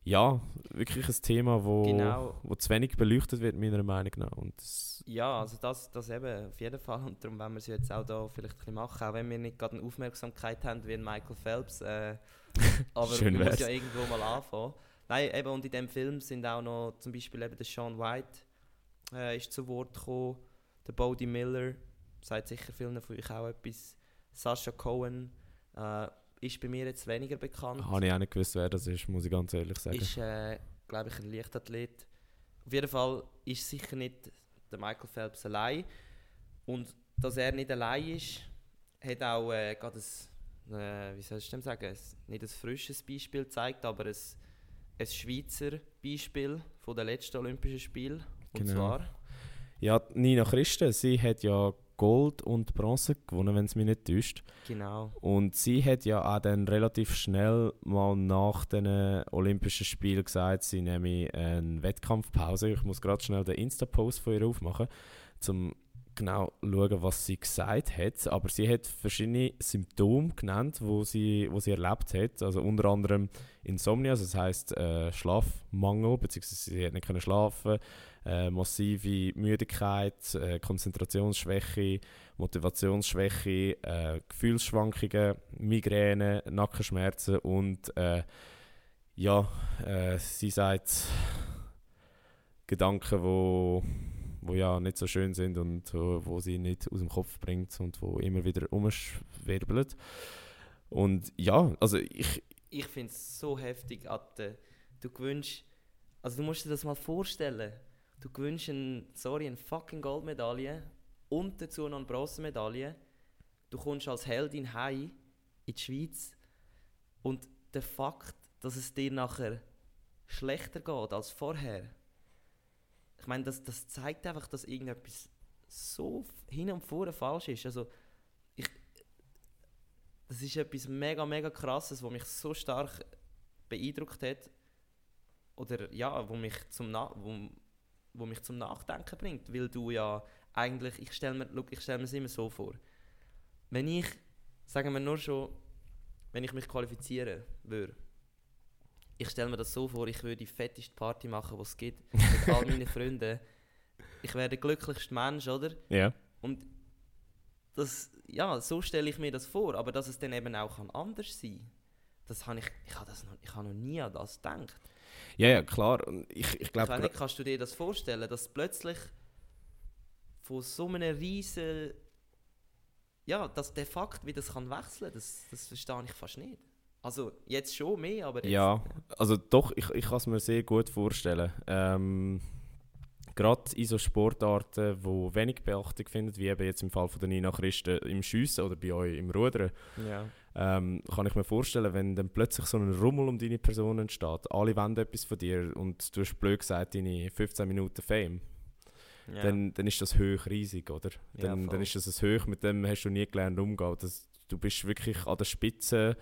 ja wirklich ein Thema, wo, Genau. wo zu wenig beleuchtet wird meiner Meinung nach. Und Ja, also das, das eben auf jeden Fall. Und darum wollen wir es jetzt auch da vielleicht ein bisschen machen, auch wenn wir nicht gerade eine Aufmerksamkeit haben wie ein Michael Phelps. Äh, <laughs> aber Schön man muss ja irgendwo mal anfangen. Nein, eben, und in dem Film sind auch noch zum Beispiel eben der Sean White äh, ist zu Wort gekommen, der Bodie Miller, sagt sicher vielen von euch auch etwas, Sasha Cohen äh, ist bei mir jetzt weniger bekannt. habe ich auch nicht gewusst, wer das ist, muss ich ganz ehrlich sagen. ist, äh, glaube ich, ein Leichtathlet. Auf jeden Fall ist sicher nicht der Michael Phelps allein. Und dass er nicht allein ist, hat auch äh, gerade ein, äh, wie soll ich dem sagen, ein, nicht ein frisches Beispiel gezeigt, aber ein, ein Schweizer Beispiel von den letzten Olympischen Spielen. Und Genau. zwar, Ja, Nina Christen, sie hat ja Gold und Bronze gewonnen, wenn es mich nicht täuscht. genau, Und sie hat ja auch dann relativ schnell mal nach den Olympischen Spielen gesagt, sie nehme eine Wettkampfpause. Ich muss gerade schnell den Insta-Post von ihr aufmachen, um genau zu schauen, was sie gesagt hat. Aber sie hat verschiedene Symptome genannt, wo sie, wo sie erlebt hat. Also unter anderem Insomnia, also das heißt äh, Schlafmangel, beziehungsweise sie hat nicht können schlafen, äh, massive Müdigkeit, äh, Konzentrationsschwäche, Motivationsschwäche, äh, Gefühlsschwankungen, Migräne, Nackenschmerzen und äh, ja, äh, sie sagt Gedanken, wo, wo ja nicht so schön sind und wo, wo sie nicht aus dem Kopf bringt und wo immer wieder umschwirbeln. Und ja, also ich, ich finde es so heftig, Atte. Du gewünschst, also du musst dir das mal vorstellen. Du gewünschst ein, sorry, eine fucking Goldmedaille und dazu noch eine Bronzemedaille. Du kommst als Heldin heim in die Schweiz und der Fakt, dass es dir nachher schlechter geht als vorher. Ich meine, das, das zeigt einfach, dass irgendetwas so hin und vorne falsch ist. Also, ich, das ist etwas mega, mega krasses, was mich so stark beeindruckt hat. Oder ja, wo mich zum, Na wo, wo mich zum Nachdenken bringt. Weil du ja eigentlich, ich stelle mir, look, ich stell mir es immer so vor. Wenn ich, sagen wir nur schon, wenn ich mich qualifizieren würde, ich stelle mir das so vor, ich würde die fetteste Party machen, die es gibt, mit all meinen <laughs> Freunden. Ich wäre der glücklichste Mensch, oder? ja, Und das, ja, so stelle ich mir das vor, aber dass es dann eben auch kann anders sein das habe ich, ich habe das noch, ich habe noch nie an das gedacht. Ja, ja, klar. Und Ich, ich glaube, nicht, kannst du dir das vorstellen, dass plötzlich von so einem riesen ja, dass der Fakt, wie das kann wechseln, das, das verstehe ich fast nicht. Also jetzt schon mehr, aber jetzt, Ja, also doch, ich, ich kann es mir sehr gut vorstellen. Ähm, Gerade in so Sportarten, die wenig Beachtung finden, wie eben jetzt im Fall von der Nina Christen im Schiessen oder bei euch im Rudern, ja. Ähm, kann ich mir vorstellen, wenn dann plötzlich so ein Rummel um deine Person entsteht, alle wollen etwas von dir und du hast blöd gesagt, deine 15 Minuten Fame, ja. dann, dann ist das hoch riesig, oder? Ja, Dann, voll. dann ist das ein Hoch, mit dem hast du nie gelernt umzugehen. Das, du bist wirklich an der Spitze,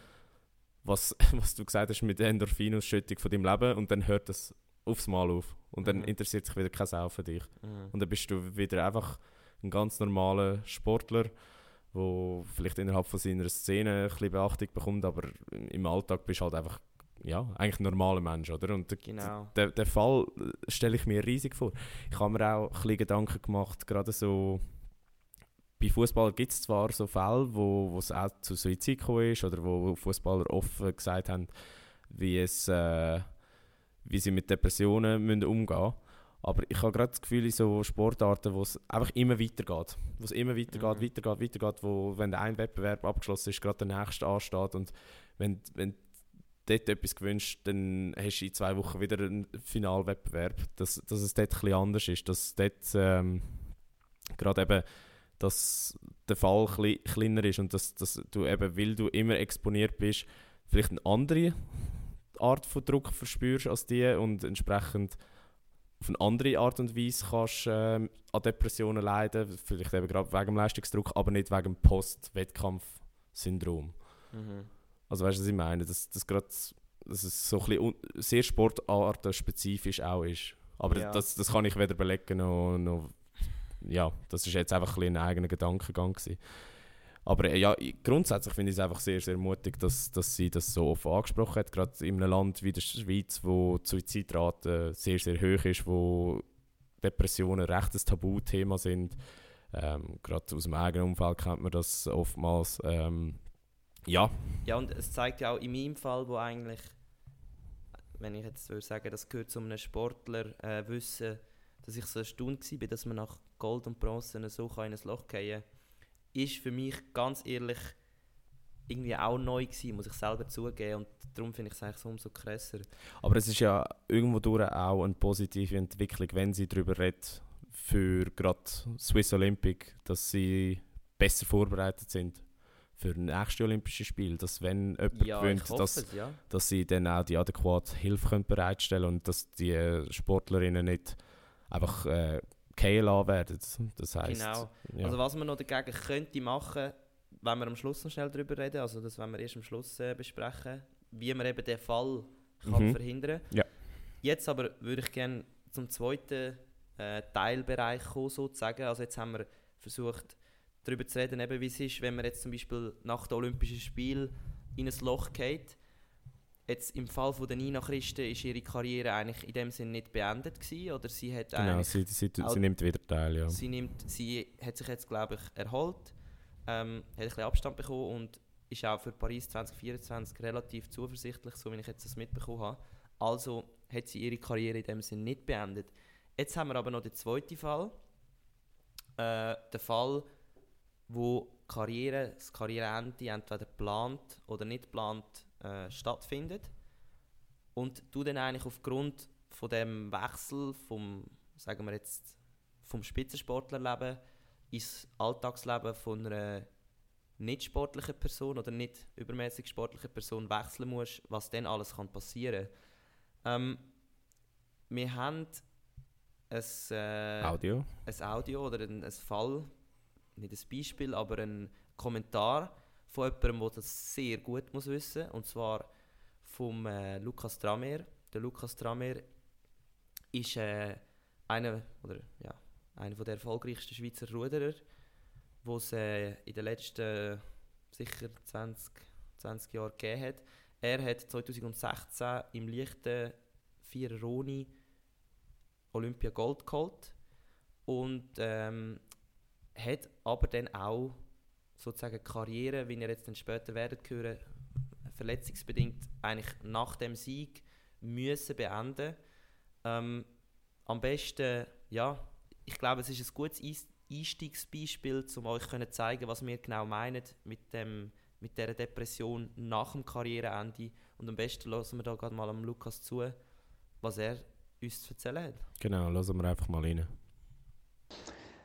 was, <laughs> was du gesagt hast mit der Endorphinausschüttung von deinem Leben und dann hört das aufs Mal auf. Und dann Mhm. interessiert sich wieder kein Sau für dich. Mhm. Und dann bist du wieder einfach ein ganz normaler Sportler, der vielleicht innerhalb von seiner Szene ein bisschen Beachtung bekommt, aber im Alltag bist du halt einfach ja, eigentlich ein normaler Mensch, oder? Und der, Genau. der, der Fall stelle ich mir riesig vor. Ich habe mir auch ein bisschen Gedanken gemacht, gerade so bei Fußball gibt es zwar so Fälle, wo wo es auch zu Suizid gekommen ist oder wo Fußballer offen gesagt haben, wie, es, äh, wie sie mit Depressionen müssen umgehen müssen. Aber ich habe gerade das Gefühl, in so Sportarten, wo es einfach immer weitergeht. Wo es immer weitergeht, Mhm. weitergeht, weitergeht, wo, wenn ein Wettbewerb abgeschlossen ist, gerade der nächste ansteht und wenn, wenn dort etwas gewünscht, dann hast du in zwei Wochen wieder einen Finalwettbewerb. Dass, dass es dort bisschen anders ist. Dass dort ähm, gerade eben dass der Fall kle kleiner ist und dass, dass du eben, weil du immer exponiert bist, vielleicht eine andere Art von Druck verspürst als die und entsprechend auf eine andere Art und Weise kannst ähm, an Depressionen leiden, vielleicht eben gerade wegen dem Leistungsdruck, aber nicht wegen dem Post-Wettkampf-Syndrom. Mhm. Also weißt du, was ich meine? Dass, dass, grad, dass es so ein bisschen sehr sportartenspezifisch auch ist. Aber Ja. das, das kann ich weder belegen noch, noch... Ja, das ist jetzt einfach ein, ein eigener Gedankengang gewesen. Aber äh, ja, ich- grundsätzlich finde ich es einfach sehr, sehr mutig, dass, dass sie das so offen angesprochen hat. Gerade in einem Land wie der Schweiz, wo die Suizidrate sehr, sehr hoch ist, wo Depressionen ein Tabuthema sind. Ähm, Gerade aus dem eigenen Umfeld kennt man das oftmals. Ähm, ja, Ja, und es zeigt ja auch in meinem Fall, wo eigentlich, wenn ich jetzt würde sagen, das gehört zu einem Sportler, äh, wissen, dass ich so erstaunt war, dass man nach Gold und Bronze so in ein Loch fallen kann, ist für mich ganz ehrlich irgendwie auch neu gewesen, muss ich selber zugeben. Und darum finde ich es eigentlich so umso krasser. Aber es ist ja irgendwo durch auch eine positive Entwicklung, wenn sie darüber redet, für gerade Swiss Olympic, dass sie besser vorbereitet sind für das nächste Olympische Spiel. Dass wenn jemand Ja, gewinnt, dass, es, ja. dass sie dann auch die adäquate Hilfe können bereitstellen und dass die Sportlerinnen nicht einfach äh, lassen werden. Das heisst, Genau. ja. Also was man noch dagegen könnte machen, wenn wir am Schluss noch schnell darüber reden, also das werden wir erst am Schluss äh, besprechen, wie man eben den Fall kann Mhm. verhindern Ja. Jetzt aber würde ich gerne zum zweiten äh, Teilbereich kommen, sozusagen. Also jetzt haben wir versucht, darüber zu reden, eben wie es ist, wenn man jetzt zum Beispiel nach den Olympischen Spielen in ein Loch geht. Jetzt im Fall von der Nina Christen ist ihre Karriere eigentlich in dem Sinne nicht beendet gewesen, oder sie hat genau, sie, sie, sie, nimmt wieder teil, ja. Sie, nimmt, sie hat sich jetzt, glaube ich, erholt, ähm, hat ein bisschen Abstand bekommen und ist auch für Paris 2024 relativ zuversichtlich, so wie ich jetzt das mitbekommen habe. Also hat sie ihre Karriere in dem Sinne nicht beendet. Jetzt haben wir aber noch den zweiten Fall. Äh, der Fall, wo Karriere, das Karriereende entweder geplant oder nicht geplant äh, stattfindet. Und du dann eigentlich aufgrund von dem Wechsel vom, sagen wir jetzt, vom Spitzensportlerleben ins Alltagsleben von einer nicht sportlichen Person oder nicht übermäßig sportlichen Person wechseln musst, was dann alles kann passieren ähm, Wir haben ein, äh, Audio. ein Audio oder ein, ein Fall, nicht ein Beispiel, aber ein Kommentar von jemandem, der das sehr gut muss wissen und zwar vom äh, Lukas Tramer. Der Lukas Tramer ist äh, einer, oder, ja, einer der erfolgreichsten Schweizer Ruderer, wo es äh, in den letzten sicher 20, 20 Jahren gegeben hat. Er hat 2016 im leichten Vierer-Roni Olympia Gold geholt und ähm, hat aber dann auch sozusagen Karriere, wie ihr jetzt dann später werdet hören, verletzungsbedingt eigentlich nach dem Sieg müssen beenden. Ähm, am besten, ja, ich glaube, es ist ein gutes Eis Einstiegsbeispiel, um euch zu zeigen, was wir genau meinen mit, dem, mit dieser Depression nach dem Karriereende. Und am besten lassen wir da gerade mal am Lukas zu, was er uns zu erzählen hat. Genau, lassen wir einfach mal rein.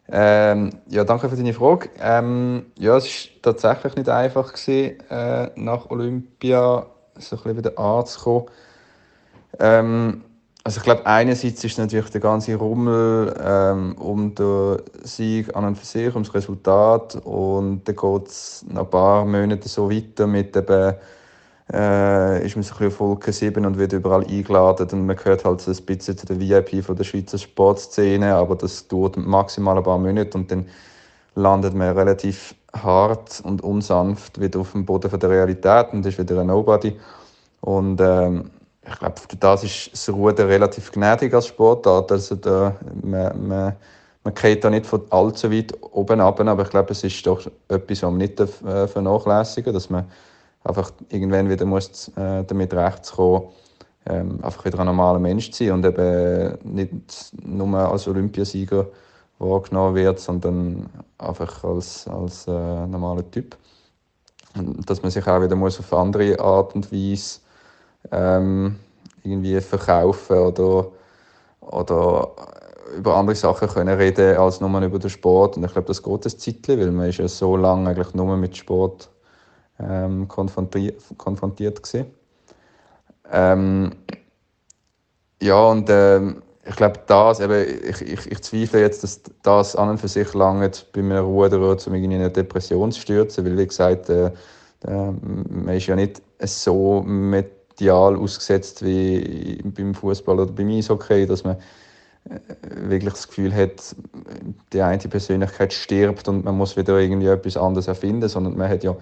Ähm, ja, danke für deine Frage. Ähm, ja, es war tatsächlich nicht einfach, gewesen, äh, nach Olympia so ein bisschen wieder anzukommen. Ähm, also ich glaube, einerseits ist natürlich der ganze Rummel ähm, um den Sieg an und für sich, um das Resultat und dann geht es nach ein paar Monaten so weiter mit eben äh, ist man so ein bisschen auf Wolke 7 und wird überall eingeladen und man gehört halt so ein bisschen zu der VIP von der Schweizer Sportszene, aber das dauert maximal ein paar Monate und dann landet man relativ hart und unsanft wieder auf dem Boden der Realität und ist wieder ein Nobody. Und ähm, ich glaube, das ist das Rudern relativ gnädig als Sportart. Also da, man, man, man geht da nicht von allzu weit oben ab, aber ich glaube, es ist doch etwas, was man nicht äh, vernachlässigen darf, dass man einfach irgendwann wieder muss, äh, damit kommen, ähm, einfach wieder ein normaler Mensch zu sein und eben nicht nur als Olympiasieger wahrgenommen wird, sondern einfach als, als äh, normaler Typ. Und dass man sich auch wieder muss auf andere Art und Weise ähm, irgendwie verkaufen oder, oder über andere Sachen können reden als nur über den Sport. Und ich glaube, das geht ein Zeitchen, weil man ist ja so lange eigentlich nur mit Sport ähm, konfrontiert, konfrontiert gewesen. Ähm, ja, und ähm, ich glaube, das, eben, ich, ich, ich zweifle jetzt, dass das an und für sich lange bei einem Ruderer, um in eine Depression zu stürzen, weil, wie gesagt, äh, äh, man ist ja nicht so medial ausgesetzt wie beim Fußball oder beim Eishockey, dass man äh, wirklich das Gefühl hat, die eine Persönlichkeit stirbt und man muss wieder irgendwie etwas anderes erfinden, sondern man hat ja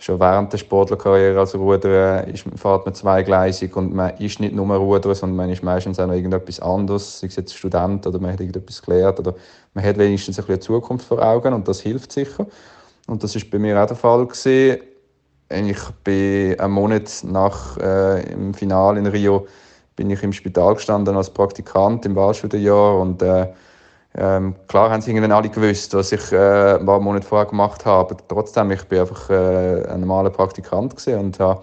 schon während der Sportlerkarriere als Ruderer ist, fährt man zweigleisig und man ist nicht nur Ruderer, sondern man ist meistens auch noch irgendetwas anderes, sei es jetzt Student oder man hat irgendetwas gelernt oder man hat wenigstens ein bisschen Zukunft vor Augen und das hilft sicher. Und das ist bei mir auch der Fall gewesen. Ich bin einen Monat nach äh, im Finale in Rio bin ich im Spital gestanden als Praktikant im Wahlstudienjahr und äh, ähm, klar haben sie irgendwann alle gewusst, was ich äh, ein paar Monate vorher gemacht habe, aber trotzdem, ich bin einfach äh, ein normaler Praktikant und habe,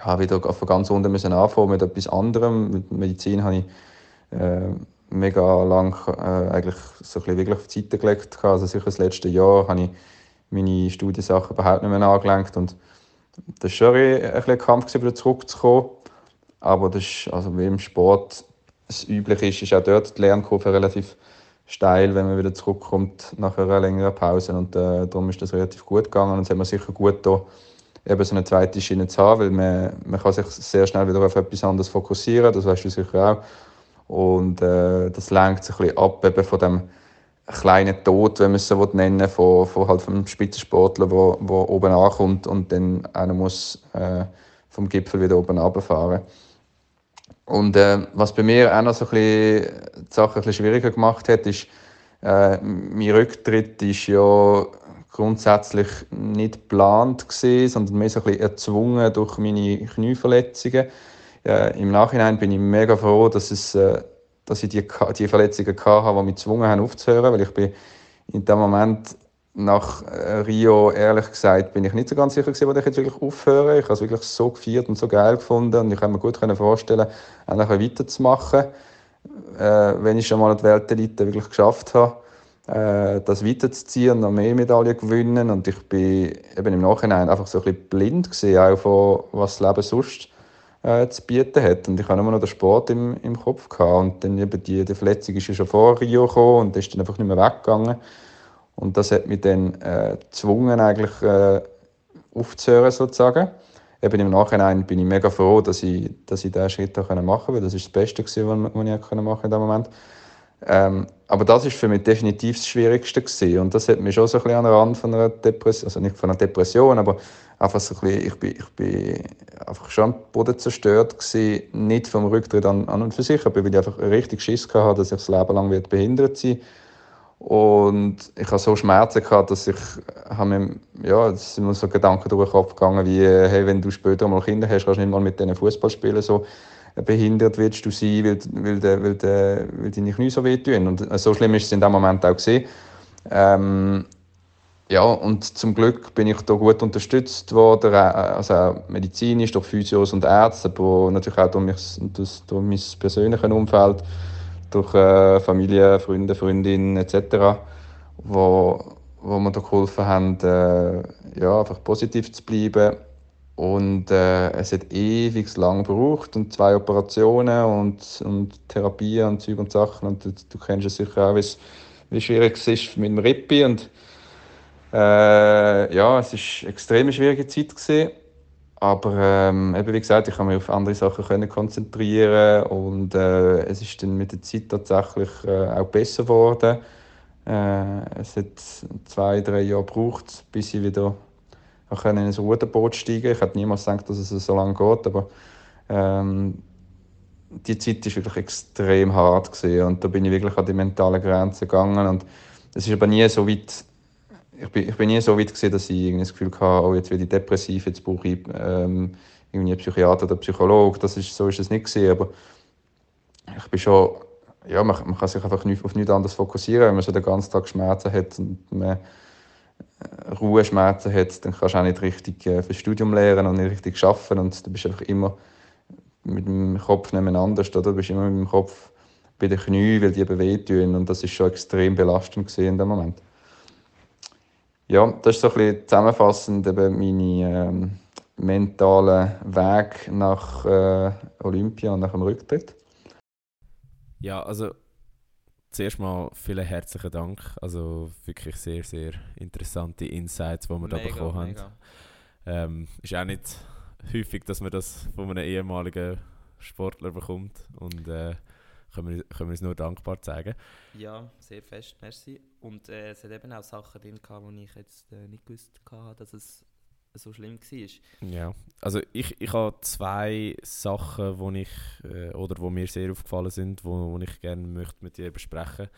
habe wieder von ganz unten müssen anfangen mit etwas anderem. Mit Medizin habe ich äh, mega lang äh, eigentlich so ein wirklich auf die Seite gelegt. Also sicher das letzte Jahr habe ich meine Studiensachen überhaupt nicht mehr angelenkt und das war schon ein, ein Kampf, wieder zurückzukommen. Aber das ist, also wie im Sport es üblich ist, ist auch dort die Lernkurve relativ steil, wenn man wieder zurückkommt nach einer längeren Pause. Und äh, darum ist das relativ gut gegangen. Und es hat mir sicher gut da eben so eine zweite Schiene zu haben, weil man, man kann sich sehr schnell wieder auf etwas anderes fokussieren, das weißt du sicher auch. Und äh, das lenkt sich ein bisschen ab eben von dem kleinen Tod, wenn man es so nennen von, von halt vom Spitzensportler, der wo, wo oben ankommt und dann einer muss äh, vom Gipfel wieder oben runterfahren. Und äh, was bei mir auch noch so ein bisschen die Sache ein bisschen schwieriger gemacht hat, ist, äh, mein Rücktritt ist ja grundsätzlich nicht geplant gewesen, sondern mehr so ein bisschen erzwungen durch meine Knieverletzungen. Äh, Im Nachhinein bin ich mega froh, dass, es, äh, dass ich die, die Verletzungen hatte, die mich gezwungen haben aufzuhören, weil ich bin in dem Moment nach äh, Rio, ehrlich gesagt, bin ich nicht so ganz sicher gewesen, wo ich jetzt wirklich aufhöre. Ich habe es wirklich so gefeiert und so geil gefunden und ich kann mir gut vorstellen, eigentlich weiterzumachen, äh, wenn ich schon mal die Weltelite wirklich geschafft habe, äh, das weiterzuziehen und noch mehr Medaillen gewinnen. Und ich bin eben im Nachhinein einfach so ein bisschen blind gewesen, auch von was das Leben sonst äh, zu bieten hat. Und ich habe immer noch den Sport im, im Kopf gehabt. Und dann eben die, die Verletzung ist ja schon vor Rio gekommen und ist dann einfach nicht mehr weggegangen. Und das hat mich dann äh, gezwungen, eigentlich äh, aufzuhören, sozusagen. Eben im Nachhinein bin ich mega froh, dass ich, dass ich diesen Schritt machen konnte, weil das ist das Beste, was ich in dem Moment. Ähm, aber das ist für mich definitiv das Schwierigste gewesen. und das hat mich schon so ein bisschen an den Rand von einer Depression, also nicht von einer Depression, aber einfach so ein bisschen, ich bin, ich bin einfach schon am Boden zerstört gewesen, nicht vom Rücktritt an, an und für sich, aber weil ich einfach richtig Schiss hatte, dass ich das Leben lang behindert sein werde und ich hatte so Schmerzen, gehabt, dass ich mir, ja, es sind mir so Gedanken durch den Kopf gegangen, wie, hey, wenn du später mal Kinder hast, kannst du nicht mal mit diesen Fußballspielen so behindert willst du sein, weil, weil, weil, weil deine Knie so wehtun. Und so schlimm ist es in dem Moment auch gesehen. Ähm, ja, und zum Glück bin ich da gut unterstützt worden, äh, also auch medizinisch durch Physios und Ärzte, aber natürlich auch durch, mich, durch, durch mein persönliches Umfeld, durch äh, Familie, Freunde, Freundinnen etc., wo, wo mir da geholfen haben, äh, ja, einfach positiv zu bleiben. Und äh, es hat ewig lang gebraucht und zwei Operationen und, und Therapien und Zeug und Sachen. Und du, du kennst es sicher auch, wie schwierig es ist mit dem Rippi. Und äh, ja, es war eine extrem schwierige Zeit. Gewesen. Aber ähm, eben wie gesagt, ich konnte mich auf andere Sachen können konzentrieren und äh, es ist dann mit der Zeit tatsächlich äh, auch besser geworden. Äh, es hat zwei, drei Jahre gebraucht, bis ich wieder in ein Ruderboot steigen. Ich hätte niemals gedacht, dass es so lange geht, aber ähm, die Zeit war wirklich extrem hart gewesen und da bin ich wirklich an die mentalen Grenzen gegangen und es ist aber nie so weit ich bin, ich bin nie so weit gewesen, dass ich das Gefühl hatte, oh, jetzt werde ich depressiv, jetzt brauche ich ähm, irgendwie einen Psychiater oder einen Psychologe. Das ist, so ist es nicht gewesen, aber ich bin schon, ja, man, man kann sich einfach nicht, auf nichts anderes fokussieren, wenn man so den ganzen Tag Schmerzen hat und man äh, Ruheschmerzen hat, dann kannst du auch nicht richtig äh, fürs Studium lernen und nicht richtig arbeiten und du bist einfach immer mit dem Kopf nebeneinander, oder? Du bist immer mit dem Kopf bei den Knien, weil die eben wehtun und das ist schon extrem belastend in dem Moment ja, das ist so ein bisschen zusammenfassend eben meine ähm, mentalen Weg nach äh, Olympia und nach dem Rücktritt. Ja, also zuerst mal vielen herzlichen Dank. Also wirklich sehr, sehr interessante Insights, die wir mega, da bekommen haben. Ähm, ist auch nicht häufig, dass man das von einem ehemaligen Sportler bekommt. Und äh, können wir, können wir uns nur dankbar zeigen. Ja, sehr fest, merci. Und äh, es hat eben auch Sachen drin, gehabt, die ich jetzt äh, nicht gewusst hatte, dass es so schlimm war. Ja, also ich, ich habe zwei Sachen, wo ich, äh, oder wo mir sehr aufgefallen sind, wo, wo ich gerne möchte mit dir besprechen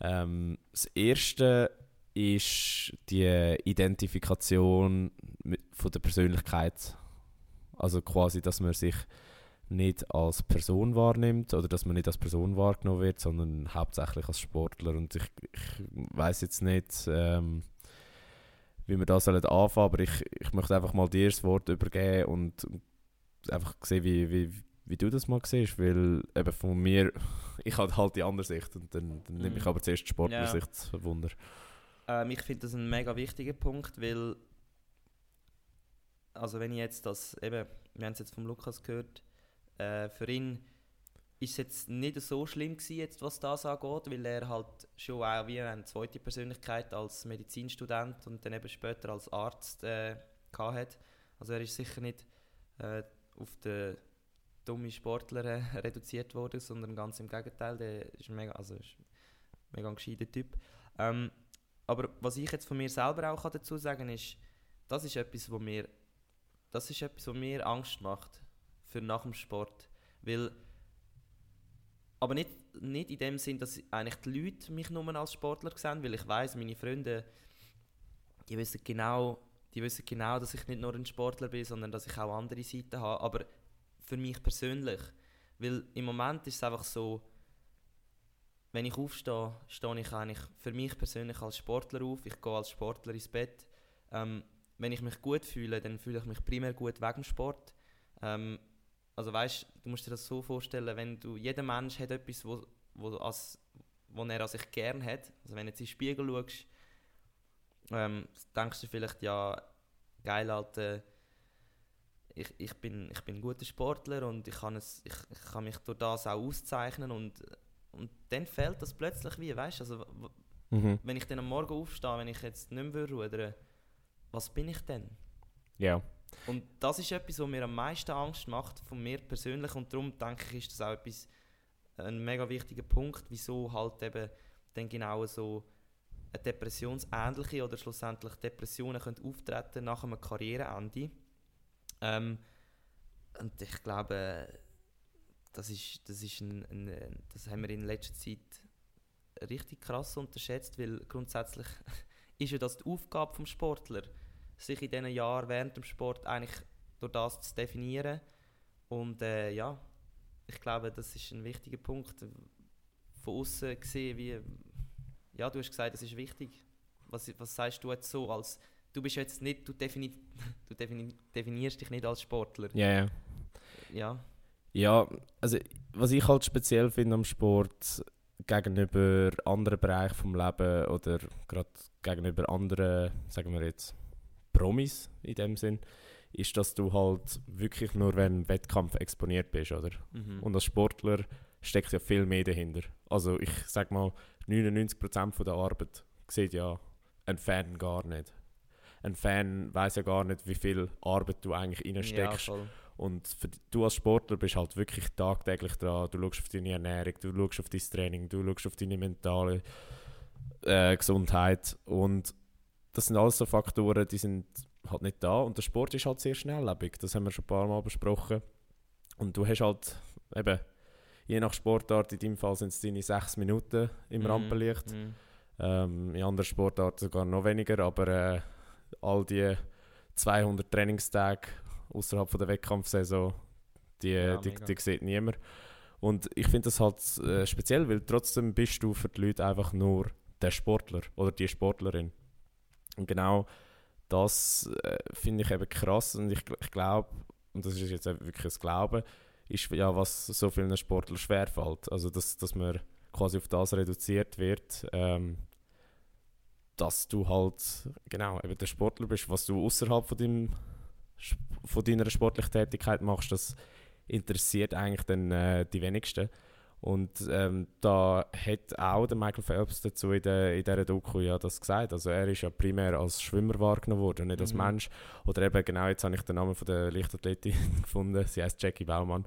ähm, Das erste ist die Identifikation mit, von der Persönlichkeit. Also quasi, dass man sich nicht als Person wahrnimmt oder dass man nicht als Person wahrgenommen wird, sondern hauptsächlich als Sportler. Und ich, ich weiß jetzt nicht, ähm, wie wir da sollen anfangen, aber ich, ich möchte einfach mal dir das Wort übergeben und einfach sehen, wie, wie, wie du das mal siehst, weil eben von mir, <laughs> ich habe halt die andere Sicht und dann, dann nehme ich mhm. aber zuerst die Sportlersicht ja. Wunder. Ähm, ich finde das ein mega wichtiger Punkt, weil also wenn ich jetzt das, eben, wir haben es jetzt vom Lukas gehört, äh, für ihn ist es jetzt nicht so schlimm gewesen, jetzt, was das angeht, weil er halt schon auch wie eine zweite Persönlichkeit als Medizinstudent und dann eben später als Arzt äh, hat. Also er ist sicher nicht äh, auf den dummen Sportler äh, <laughs> reduziert worden, sondern ganz im Gegenteil, der ist mega, also mega gescheiter Typ. Ähm, aber was ich jetzt von mir selber auch dazu sagen kann, ist, das ist etwas, wo mir, das ist etwas, was mir Angst macht für nach dem Sport. Weil, aber nicht, nicht in dem Sinn, dass eigentlich die Leute mich nur als Sportler sehen, weil ich weiß, meine Freunde, die wissen genau, die wissen genau, dass ich nicht nur ein Sportler bin, sondern dass ich auch andere Seiten habe. Aber für mich persönlich, weil im Moment ist es einfach so, wenn ich aufstehe, stehe ich eigentlich für mich persönlich als Sportler auf. Ich gehe als Sportler ins Bett. Ähm, wenn ich mich gut fühle, dann fühle ich mich primär gut wegen dem Sport. Ähm, also weißt, du musst dir das so vorstellen, wenn du, jeder Mensch hat etwas, wo, wo, als, wo er an sich gern hat. Also wenn du jetzt in den Spiegel schaust, ähm, denkst du vielleicht, ja, geil, Alter, ich, ich, bin, ich bin ein guter Sportler und ich kann, es, ich, ich kann mich durch das auch auszeichnen und, und dann fällt das plötzlich wie, weißt du, also mhm. wenn ich dann am Morgen aufstehe, wenn ich jetzt nicht mehr rudern was bin ich denn? Ja. Und das ist etwas, was mir am meisten Angst macht, von mir persönlich. Und darum denke ich, ist das auch etwas, ein mega wichtiger Punkt, wieso halt eben dann genau so eine depressionsähnliche oder schlussendlich Depressionen können auftreten nach einem Karriereende. Ähm, und ich glaube, das ist, das ist ein, ein, das haben wir in letzter Zeit richtig krass unterschätzt, weil grundsätzlich <laughs> ist ja das die Aufgabe des Sportlers sich in diesen Jahren während dem Sport eigentlich durch das zu definieren. Und äh, ja, ich glaube, das ist ein wichtiger Punkt. Von außen gesehen, wie, ja, du hast gesagt, das ist wichtig. Was, was sagst du jetzt so als, du bist jetzt nicht, du, defini <laughs> du defini definierst dich nicht als Sportler. Ja, ja. Ja. Ja, also was ich halt speziell finde am Sport gegenüber anderen Bereichen vom Leben oder gerade gegenüber anderen, sagen wir jetzt, Promis in dem Sinn, ist, dass du halt wirklich nur während dem Wettkampf exponiert bist, oder? Mhm. Und als Sportler steckt ja viel mehr dahinter. Also ich sag mal, 99% von der Arbeit sieht ja ein Fan gar nicht. Ein Fan weiß ja gar nicht, wie viel Arbeit du eigentlich ja, reinsteckst. voll. Und für, du als Sportler bist halt wirklich tagtäglich dran. Du schaust auf deine Ernährung, du schaust auf dein Training, du schaust auf deine mentale äh, Gesundheit. Und das sind alles so Faktoren, die sind halt nicht da. Und der Sport ist halt sehr schnelllebig. Das haben wir schon ein paar Mal besprochen. Und du hast halt eben, je nach Sportart, in deinem Fall sind es deine sechs Minuten im Mhm, Rampenlicht. mhm. Ähm, in anderen Sportarten sogar noch weniger, aber äh, all die 200 Trainingstage außerhalb der Wettkampfsaison, die, Ja, die, mega. die sieht niemand. Und ich finde das halt äh, speziell, weil trotzdem bist du für die Leute einfach nur der Sportler oder die Sportlerin. Und genau das äh, finde ich eben krass und ich, ich glaube, und das ist jetzt wirklich ein Glauben, ist ja, was so vielen Sportlern schwerfällt. Also, dass, dass man quasi auf das reduziert wird, ähm, dass du halt genau eben der Sportler bist, was du außerhalb von, deinem, von deiner sportlichen Tätigkeit machst, das interessiert eigentlich dann äh, die wenigsten. Und ähm, da hat auch der Michael Phelps dazu in, der, in dieser Doku ja das gesagt. Also er ist ja primär als Schwimmer wahrgenommen worden, nicht als Mhm. Mensch. Oder eben genau, jetzt habe ich den Namen von der Leichtathletin <laughs> gefunden. Sie heißt Jackie Baumann.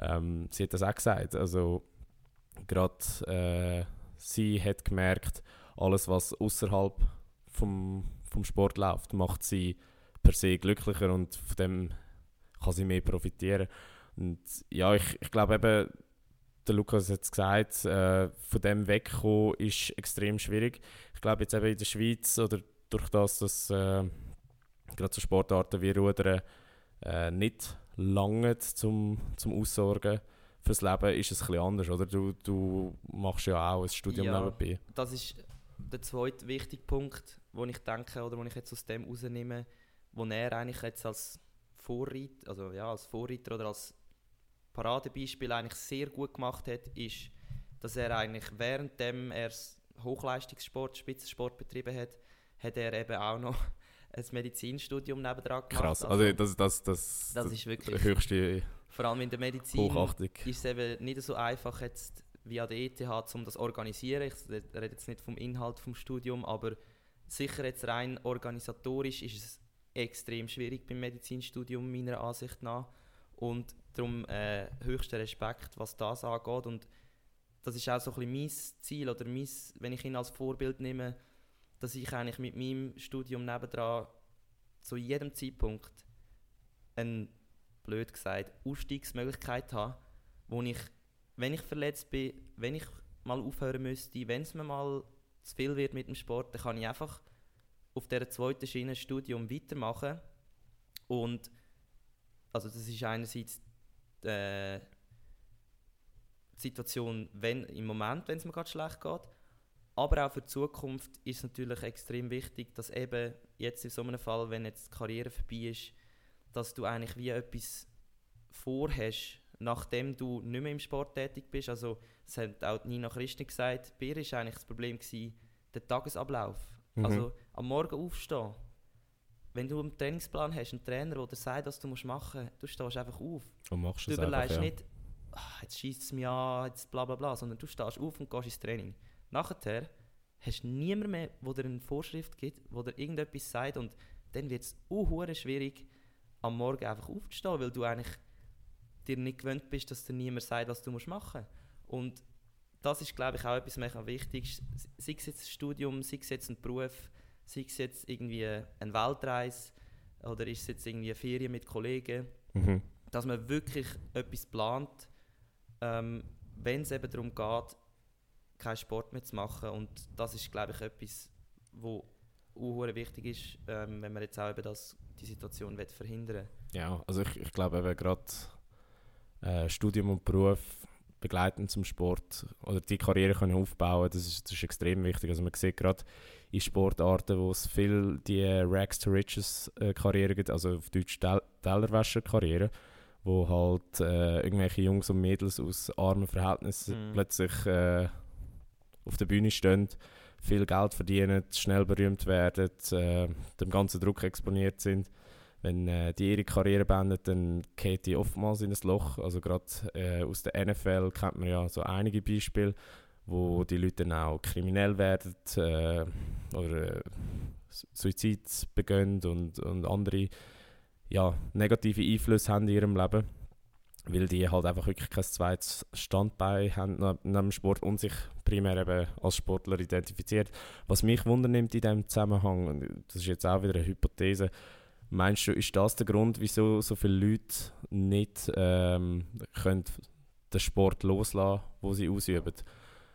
Ähm, sie hat das auch gesagt. Also gerade äh, sie hat gemerkt, alles was außerhalb vom, vom Sport läuft, macht sie per se glücklicher und von dem kann sie mehr profitieren. Und ja, ich, ich glaube eben, der Lukas hat es gesagt, äh, von dem wegkommen ist extrem schwierig. Ich glaube jetzt eben in der Schweiz oder durch das, dass äh, gerade so Sportarten wie Rudern äh, nicht lange zum, zum Aussorgen fürs Leben, ist es ein bisschen anders, oder? Du, du machst ja auch ein Studium Ja. nebenbei. Das ist der zweite wichtige Punkt, wo ich denke oder wo ich jetzt aus dem rausnehme, wo er eigentlich jetzt als Vorreiter, also ja, als Vorreiter oder als Paradebeispiel eigentlich sehr gut gemacht hat, ist, dass er eigentlich währenddem er Hochleistungssport, Spitzensport betrieben hat, hat er eben auch noch <laughs> ein Medizinstudium nebendran gemacht. Krass. Also, das, das, das, das ist wirklich, höchste vor allem in der Medizin, Hochachtung. ist es eben nicht so einfach jetzt wie an der ETH, um das zu organisieren. Ich rede jetzt nicht vom Inhalt vom Studium, aber sicher jetzt rein organisatorisch ist es extrem schwierig beim Medizinstudium meiner Ansicht nach und darum äh, höchster Respekt, was das angeht. Und das ist auch so ein bisschen mein Ziel oder mein, wenn ich ihn als Vorbild nehme, dass ich eigentlich mit meinem Studium nebendran zu jedem Zeitpunkt eine, blöd gesagt, Ausstiegsmöglichkeit habe, wo ich, wenn ich verletzt bin, wenn ich mal aufhören müsste, wenn es mir mal zu viel wird mit dem Sport, dann kann ich einfach auf dieser zweiten Schiene Studium weitermachen. Und also das ist einerseits die Situation, wenn, im Moment, wenn es mir gerade schlecht geht, aber auch für die Zukunft ist es natürlich extrem wichtig, dass eben jetzt in so einem Fall, wenn jetzt die Karriere vorbei ist, dass du eigentlich wie etwas vorhast, nachdem du nicht mehr im Sport tätig bist. Also, das hat auch Nina Christi gesagt, bei ihr war eigentlich das Problem gewesen, der Tagesablauf. Mhm. Also am Morgen aufstehen. Wenn du einen Trainingsplan hast, einen Trainer, der dir sagt, was du machen musst, du stehst einfach auf. Und machst Du es überlegst einfach, ja. nicht, «Ah, jetzt schießt es mich an, jetzt bla bla bla, sondern du stehst auf und gehst ins Training. Nachher hast du niemand mehr, der dir eine Vorschrift gibt, der dir irgendetwas sagt und dann wird es uh, schwierig, am Morgen einfach aufzustehen, weil du eigentlich dir nicht gewöhnt bist, dass dir niemand sagt, was du musst machen musst. Und das ist, glaube ich, auch etwas mega wichtig. Sei es jetzt ein Studium, sei es jetzt ein Beruf, sei es jetzt irgendwie eine Weltreise oder ist es jetzt irgendwie eine Ferien mit Kollegen Mhm. dass man wirklich etwas plant, ähm, wenn es eben darum geht, keinen Sport mehr zu machen. Und das ist, glaube ich, etwas, wo auch wichtig ist, ähm, wenn man jetzt auch eben das, die Situation will verhindern Ja, also ich, ich glaube eben gerade äh, Studium und Beruf begleiten zum Sport oder die Karriere können aufbauen das ist, das ist extrem wichtig. Also man sieht gerade in Sportarten, wo es viel die Rags to Riches äh, Karriere gibt, also auf Deutsch Tel Tellerwäscher Karriere, wo halt äh, irgendwelche Jungs und Mädels aus armen Verhältnissen Mhm. plötzlich äh, auf der Bühne stehen, viel Geld verdienen, schnell berühmt werden, äh, dem ganzen Druck exponiert sind. Wenn äh, die ihre Karriere beenden, dann geht die oftmals in ein Loch. Also gerade äh, aus der NFL kennt man ja so einige Beispiele, wo die Leute dann auch kriminell werden äh, oder äh, Suizid begehen und, und andere ja, negative Einflüsse haben in ihrem Leben, weil die halt einfach wirklich kein zweites Standbein haben neben dem Sport und sich primär eben als Sportler identifiziert. Was mich wundernimmt in diesem Zusammenhang, und das ist jetzt auch wieder eine Hypothese, meinst du, ist das der Grund, wieso so viele Leute nicht ähm, können den Sport loslassen, wo sie ausüben?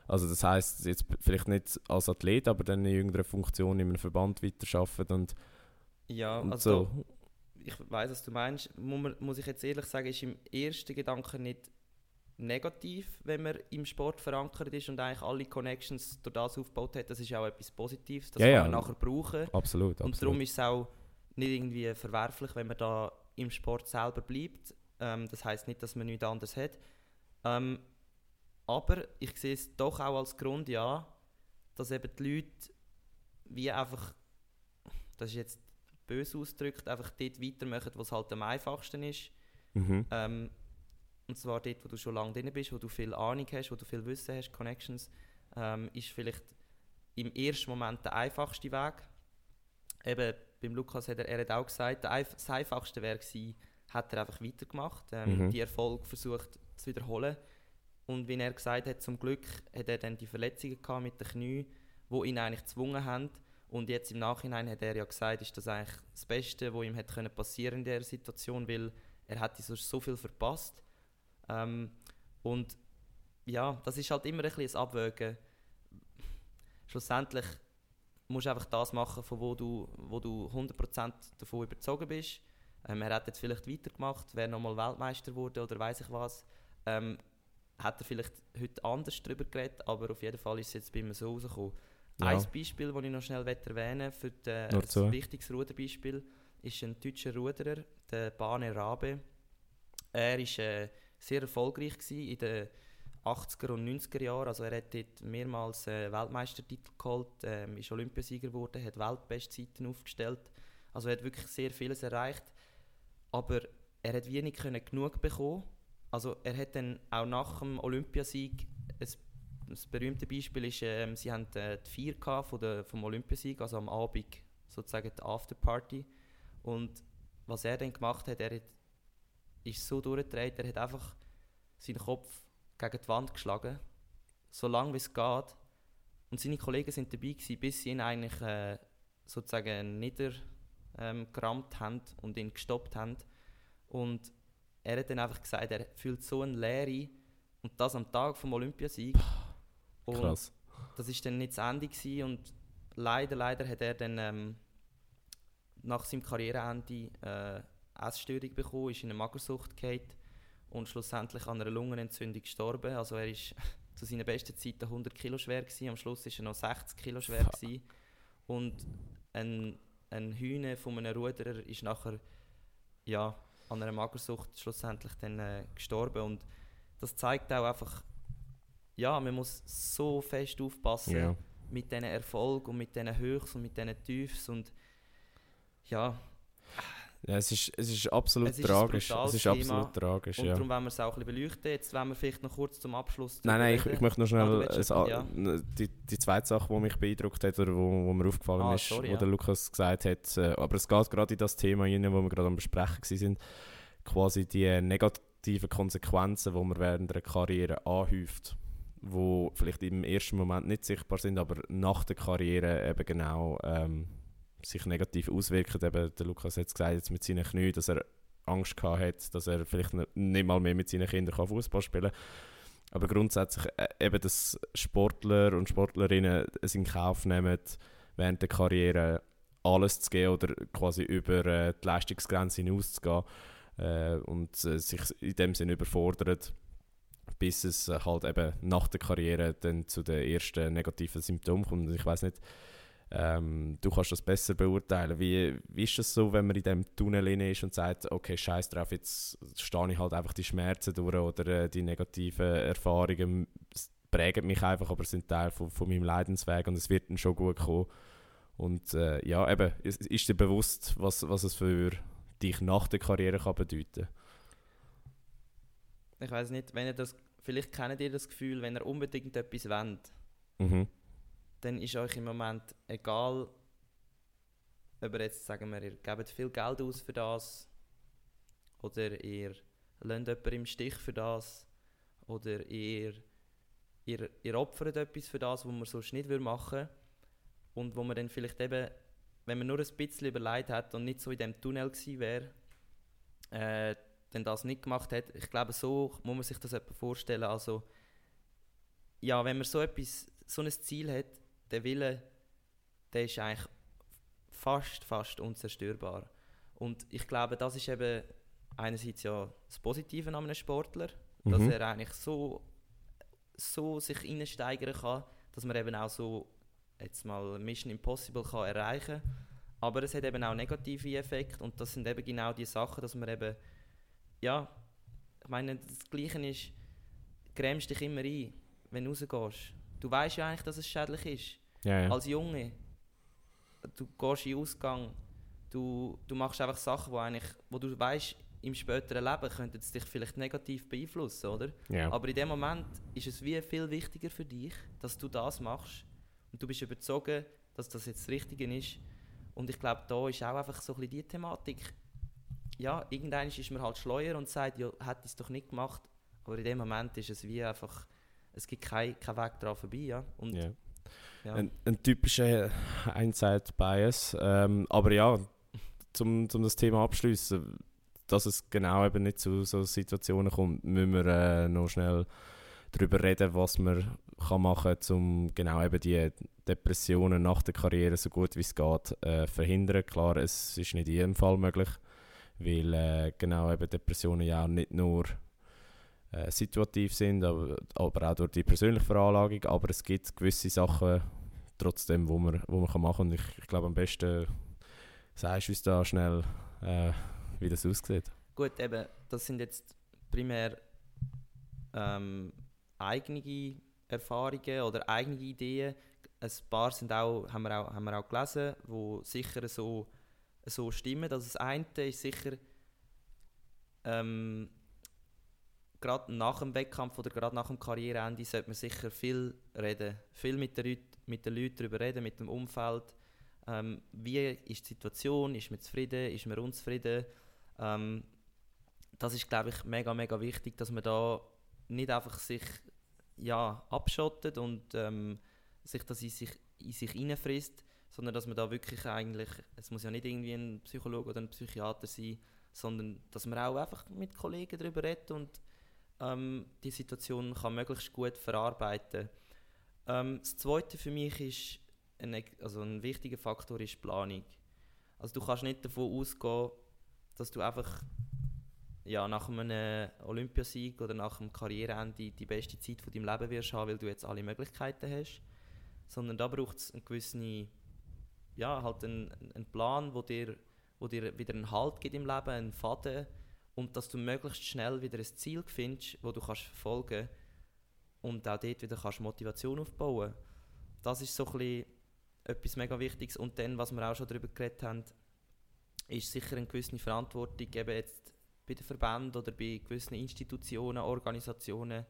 Also das heißt jetzt vielleicht nicht als Athlet, aber dann in irgendeiner Funktion in einem Verband weiterarbeiten und, Ja, und also so. ich weiß, was du meinst. Muss, man, muss ich jetzt ehrlich sagen, ist im ersten Gedanken nicht negativ, wenn man im Sport verankert ist und eigentlich alle Connections durch das aufgebaut hat. Das ist auch etwas Positives, das Ja, kann ja. man nachher brauchen. Absolut, Und absolut. darum ist es auch nicht irgendwie verwerflich, wenn man da im Sport selber bleibt. Ähm, das heißt nicht, dass man nichts anderes hat. Ähm, aber ich sehe es doch auch als Grund, ja, dass eben die Leute wie einfach, das ist jetzt böse ausgedrückt, einfach dort weitermachen, wo es halt am einfachsten ist. Mhm. Ähm, und zwar dort, wo du schon lange drin bist, wo du viel Ahnung hast, wo du viel Wissen hast, Connections, ähm, ist vielleicht im ersten Moment der einfachste Weg. Eben, beim Lukas hat er, er hat auch gesagt, das einfachste wäre gewesen, hat er einfach weitergemacht, ähm, Mhm. die Erfolg versucht zu wiederholen. Und wie er gesagt hat, zum Glück hat er dann die Verletzungen mit den Knie, wo ihn eigentlich gezwungen haben. Und jetzt im Nachhinein hat er ja gesagt, ist das eigentlich das Beste, was ihm hätte können passieren in dieser Situation, weil er hätte sonst so viel verpasst. Ähm, und ja, das ist halt immer ein bisschen ein Abwägen. Schlussendlich musst du einfach das machen, von wo du, wo du 100% davon überzogen bist. Ähm, er hat jetzt vielleicht weitergemacht, wäre nochmal Weltmeister geworden oder weiß ich was. Ähm, hat er vielleicht heute anders darüber geredet, aber auf jeden Fall ist es jetzt bei mir so rausgekommen. Ja. Ein Beispiel, das ich noch schnell erwähnen möchte, für die, Nur ein wichtiges Ruderbeispiel, ist ein deutscher Ruderer, der Bane Rabe. Er war äh, sehr erfolgreich in den 80er und 90er Jahren. Also er hat dort mehrmals äh, Weltmeistertitel geholt, ähm, ist Olympiasieger geworden, hat Weltbestzeiten aufgestellt. Also er hat wirklich sehr vieles erreicht. Aber er hat wenig können genug bekommen. Also er hat dann auch nach dem Olympiasieg, das berühmte Beispiel ist, ähm, sie haben äh, die Feier gehabt von der, vom Olympiasieg, also am Abend sozusagen die Afterparty. Und was er dann gemacht hat, er hat, ist so durchgedreht, er hat einfach seinen Kopf gegen die Wand geschlagen, so lange wie es geht. Und seine Kollegen sind dabei gewesen, bis sie ihn eigentlich äh, sozusagen niedergerammt ähm, haben und ihn gestoppt haben. Und er hat dann einfach gesagt, er fühlt so eine Leere und das am Tag vom Olympiasieg. Und Krass. das ist dann nicht das Ende gewesen und leider, leider hat er dann ähm, nach seinem Karriereende äh, Essstörung bekommen, ist in eine Magersucht gefallen und schlussendlich an einer Lungenentzündung gestorben. Also er ist <laughs> zu seinen besten Zeiten 100 Kilo schwer gewesen, am Schluss ist er noch 60 Kilo schwer gewesen. und ein, ein Hühner von einem Ruderer ist nachher ja, an einer Magersucht schlussendlich dann äh, gestorben und das zeigt auch einfach, ja, man muss so fest aufpassen Ja. mit diesen Erfolg und mit diesen Höchst und mit diesen Tiefs und ja, Ja, es ist, es ist absolut Es ist tragisch. Es ist Thema. absolut tragisch, und ja. darum wollen wir es auch ein bisschen beleuchten. Jetzt wollen wir vielleicht noch kurz zum Abschluss Nein, nein, ich, ich möchte noch Ah, schnell etwas, ja. die, die zweite Sache, die mich beeindruckt hat oder wo, wo mir aufgefallen Ah, ist, sorry, wo ja. der Lukas gesagt hat, äh, aber es geht gerade in das Thema rein, wo wir gerade am Besprechen sind, quasi die negativen Konsequenzen, die man während einer Karriere anhäuft, wo vielleicht im ersten Moment nicht sichtbar sind, aber nach der Karriere eben genau ähm, sich negativ auswirken. Eben, der Lukas hat es gesagt, jetzt mit seinen Knien, dass er Angst gehabt hat, dass er vielleicht nicht, mal mehr mit seinen Kindern Fußball spielen kann. Aber grundsätzlich äh, eben, dass Sportler und Sportlerinnen es in Kauf nehmen, während der Karriere alles zu geben oder quasi über äh, die Leistungsgrenze hinauszugehen äh, und äh, sich in dem Sinne überfordern bis es äh, halt eben nach der Karriere dann zu den ersten negativen Symptomen kommt. Ich weiß nicht, ähm, du kannst das besser beurteilen. Wie, wie ist das so, wenn man in dem Tunnel ist und sagt, okay, scheiß drauf, jetzt stehe ich halt einfach die Schmerzen durch oder äh, die negativen Erfahrungen prägen mich einfach, aber sind Teil von, von meinem Leidensweg und es wird dann schon gut kommen. Und äh, ja, eben, ist, ist dir bewusst, was, was es für dich nach der Karriere kann bedeuten Ich weiß nicht, wenn ihr das, vielleicht kennt ihr das Gefühl, wenn ihr unbedingt etwas wollt, mhm. Dann ist euch im Moment egal, ob ihr jetzt, sagen wir, ihr gebt viel Geld aus für das oder ihr lasst jemanden im Stich für das oder ihr, ihr, ihr opfert etwas für das, was man sonst nicht machen würde und wo man dann vielleicht eben, wenn man nur ein bisschen überlegt hat und nicht so in dem Tunnel gewesen wäre, äh, dann das nicht gemacht hat. Ich glaube, so muss man sich das etwa vorstellen. Also, ja, wenn man so etwas, so ein Ziel hat, der Wille, der ist eigentlich fast, fast unzerstörbar. Und ich glaube, das ist eben einerseits ja das Positive an einem Sportler, mhm. dass er eigentlich so, so sich reinsteigern kann, dass man eben auch so jetzt mal Mission Impossible kann erreichen kann. Aber es hat eben auch negative Effekte und das sind eben genau die Sachen, dass man eben, ja, ich meine, das Gleiche ist, grämst dich immer ein, wenn du rausgehst. Du weißt ja eigentlich, dass es schädlich ist. Ja, ja. Als Junge. Du gehst in den Ausgang, du, du machst einfach Sachen, wo, eigentlich, wo du weißt, im späteren Leben könnte es dich vielleicht negativ beeinflussen, oder? Ja. Aber in dem Moment ist es wie viel wichtiger für dich, dass du das machst, und du bist überzogen, dass das jetzt das Richtige ist. Und ich glaube, da ist auch einfach so ein bisschen die Thematik. Ja, irgendwann ist man halt schleuer und sagt, ja, hätte es doch nicht gemacht. Aber in dem Moment ist es wie einfach, es gibt keinen kein Weg daran vorbei. Ja? Und, yeah. Ja. Ein, ein, typischer Hindsight-Bias. Ähm, aber ja, zum, zum das Thema abschließen, dass es genau eben nicht zu so Situationen kommt, müssen wir äh, noch schnell darüber reden, was man kann machen kann, um genau eben die Depressionen nach der Karriere so gut wie es geht äh, verhindern. Klar, es ist nicht in jedem Fall möglich, weil äh, genau eben Depressionen ja nicht nur äh, situativ sind, aber, aber auch durch die persönliche Veranlagung, aber es gibt gewisse Sachen trotzdem, wo man, wo man kann machen kann. Und ich, ich glaube, am besten sagst du uns da schnell, äh, wie das aussieht. Gut, eben, das sind jetzt primär ähm, eigene Erfahrungen oder eigene Ideen. Ein paar sind auch, haben, wir auch, haben wir auch gelesen, die sicher so, so stimmen. Also das eine ist sicher, ähm, gerade nach dem Wettkampf oder gerade nach dem Karriereende sollte man sicher viel reden. Viel mit den, Leuten, mit den Leuten darüber reden, mit dem Umfeld. Ähm, wie ist die Situation? Ist man zufrieden? Ist man unzufrieden? Ähm, das ist, glaube ich, mega, mega wichtig, dass man da nicht einfach sich ja, abschottet und ähm, sich das in sich, in sich reinfrisst, sondern dass man da wirklich eigentlich, es muss ja nicht irgendwie ein Psychologe oder ein Psychiater sein, sondern dass man auch einfach mit Kollegen darüber redet und ähm, die Situation kann möglichst gut verarbeiten. Ähm, das Zweite für mich ist, ein, also ein wichtiger Faktor ist Planung. Also du kannst nicht davon ausgehen, dass du einfach ja, nach einem Olympiasieg oder nach einem Karriereende die beste Zeit von deinem Leben wirst haben, weil du jetzt alle Möglichkeiten hast. Sondern da braucht es einen gewissen, ja, halt einen, einen Plan, wo dir, wo dir wieder einen Halt gibt im Leben, einen Faden und dass du möglichst schnell wieder ein Ziel findest, wo du kannst verfolgen und auch dort wieder kannst Motivation aufbauen. Das ist so ein etwas mega Wichtiges. Und dann, was wir auch schon darüber geredet haben, ist sicher eine gewisse Verantwortung, eben jetzt bei den Verbänden oder bei gewissen Institutionen, Organisationen,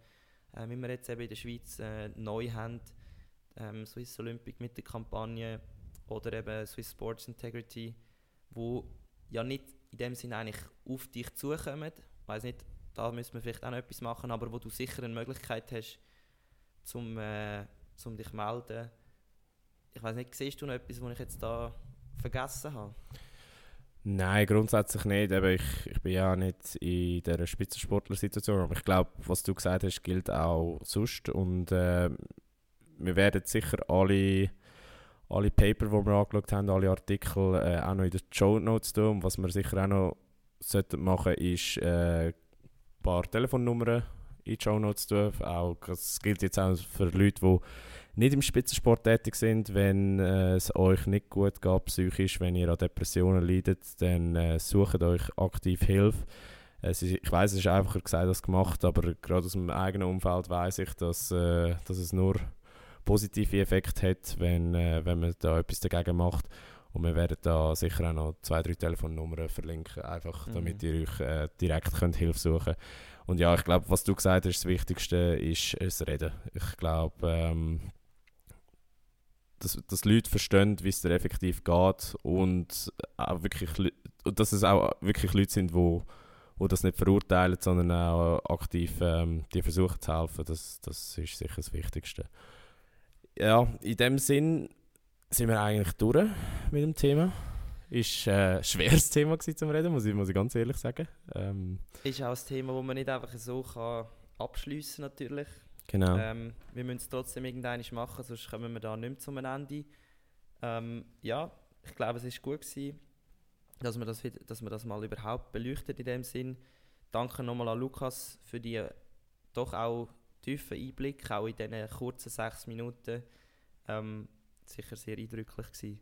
äh, wie wir jetzt eben in der Schweiz äh, neu haben, ähm, Swiss Olympic mit der Kampagne oder eben Swiss Sports Integrity, wo ja nicht in dem Sinne eigentlich auf dich zukommen. Ich weiß nicht, da müssen wir vielleicht auch noch etwas machen, aber wo du sicher eine Möglichkeit hast, zum, äh, zum dich melden. Ich weiß nicht, siehst du noch etwas, was ich jetzt da vergessen habe? Nein, grundsätzlich nicht. Eben, ich, ich bin ja nicht in dieser Spitzensportler-Situation, aber ich glaube, was du gesagt hast, gilt auch sonst. Und äh, wir werden sicher alle, alle Paper, die wir angeschaut haben, alle Artikel äh, auch noch in den Show Notes tun. Und was wir sicher auch noch sollten machen, ist äh, ein paar Telefonnummern in die Show Notes tun. Auch, das gilt jetzt auch für Leute, die nicht im Spitzensport tätig sind. Wenn äh, es euch nicht gut geht psychisch, wenn ihr an Depressionen leidet, dann äh, sucht euch aktiv Hilfe. Ich weiß, es ist einfacher gesagt als gemacht, aber gerade aus meinem eigenen Umfeld weiß ich, dass, äh, dass es nur positive Effekte hat, wenn, äh, wenn man da etwas dagegen macht. Und wir werden da sicher auch noch zwei, drei Telefonnummern verlinken, einfach Mhm. damit ihr euch äh, direkt könnt Hilfe suchen Und ja, ich glaube, was du gesagt hast, das Wichtigste ist das Reden. Ich glaube, ähm, dass, dass Leute verstehen, wie es dir effektiv geht und, auch wirklich, dass es auch wirklich Leute sind, die wo, wo das nicht verurteilen, sondern auch aktiv ähm, dir versuchen zu helfen. Das, das ist sicher das Wichtigste. Ja, in dem Sinn sind wir eigentlich durch mit dem Thema. Ist äh, ein <laughs> schweres Thema gewesen zum Reden, muss ich, muss ich ganz ehrlich sagen. Ähm, Ist auch ein Thema, das man nicht einfach so kann abschliessen natürlich. genau. Ähm, wir müssen es trotzdem irgendwann machen, sonst kommen wir da nicht mehr zum Ende. Ähm, ja, ich glaube, es war gut, gewesen, dass wir das, dass wir das mal überhaupt beleuchtet in dem Sinn. Danke nochmal an Lukas für die doch auch tiefen Einblick, auch in diesen kurzen sechs Minuten. Ähm, sicher sehr eindrücklich gewesen.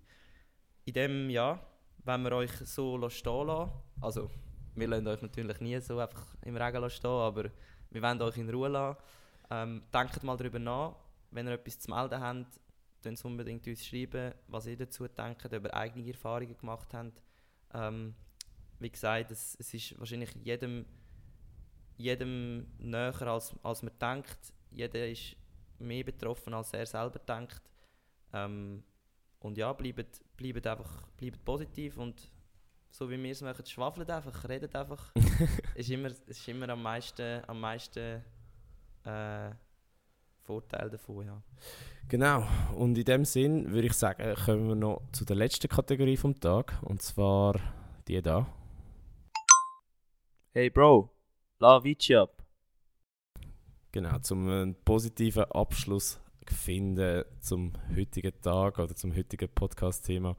In dem Jahr, wenn wir euch so stehen lassen, also wir lassen euch natürlich nie so einfach im Regen stehen, aber wir wollen euch in Ruhe lassen. Ähm, denkt mal darüber nach, wenn ihr etwas zu melden habt, es unbedingt uns schreiben, was ihr dazu denkt, ihr eigene Erfahrungen gemacht habt. Ähm, wie gesagt, es, es ist wahrscheinlich jedem, jedem näher, als, als man denkt. Jeder ist mehr betroffen, als er selber denkt. Ähm, und ja, bleibt, bleibt einfach bleibt positiv und so wie wir es machen, schwafelt einfach, redet einfach. <laughs> ist immer, es ist immer am meisten, am meisten äh, Vorteil davon, ja. Genau, und in dem Sinn würde ich sagen, kommen wir noch zu der letzten Kategorie vom Tag, und zwar die da. Hey Bro, la Vici ab. Genau, zum einen positiven Abschluss finden zum heutigen Tag oder zum heutigen Podcast-Thema,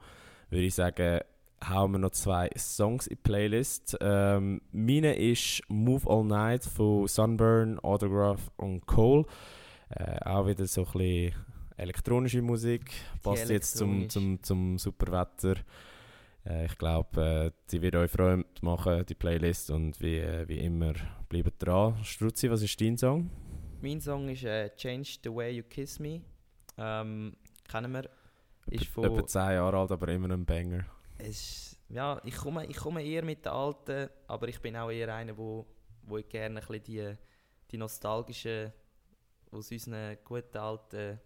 würde ich sagen, hauen wir noch zwei Songs in die Playlist. Ähm, meine ist Move All Night von Sunburn, Autograph und Cole. Äh, auch wieder so ein bisschen elektronische Musik. Passt jetzt zum, zum, zum super Wetter. Äh, ich glaube, äh, die wird euch Freude machen, die Playlist. Und wie, äh, wie immer, bleibt dran. Struzzi, was ist dein Song? Mein Song ist äh, Change the Way You Kiss Me. Ähm, kennen wir. Ist von, Etwa 10 Jahre alt, aber immer ein Banger. es, ja, ich komme, ich komme eher mit den Alten, aber ich bin auch eher einer, wo, wo ich gerne ein bisschen die, die nostalgischen, aus unseren guten alten,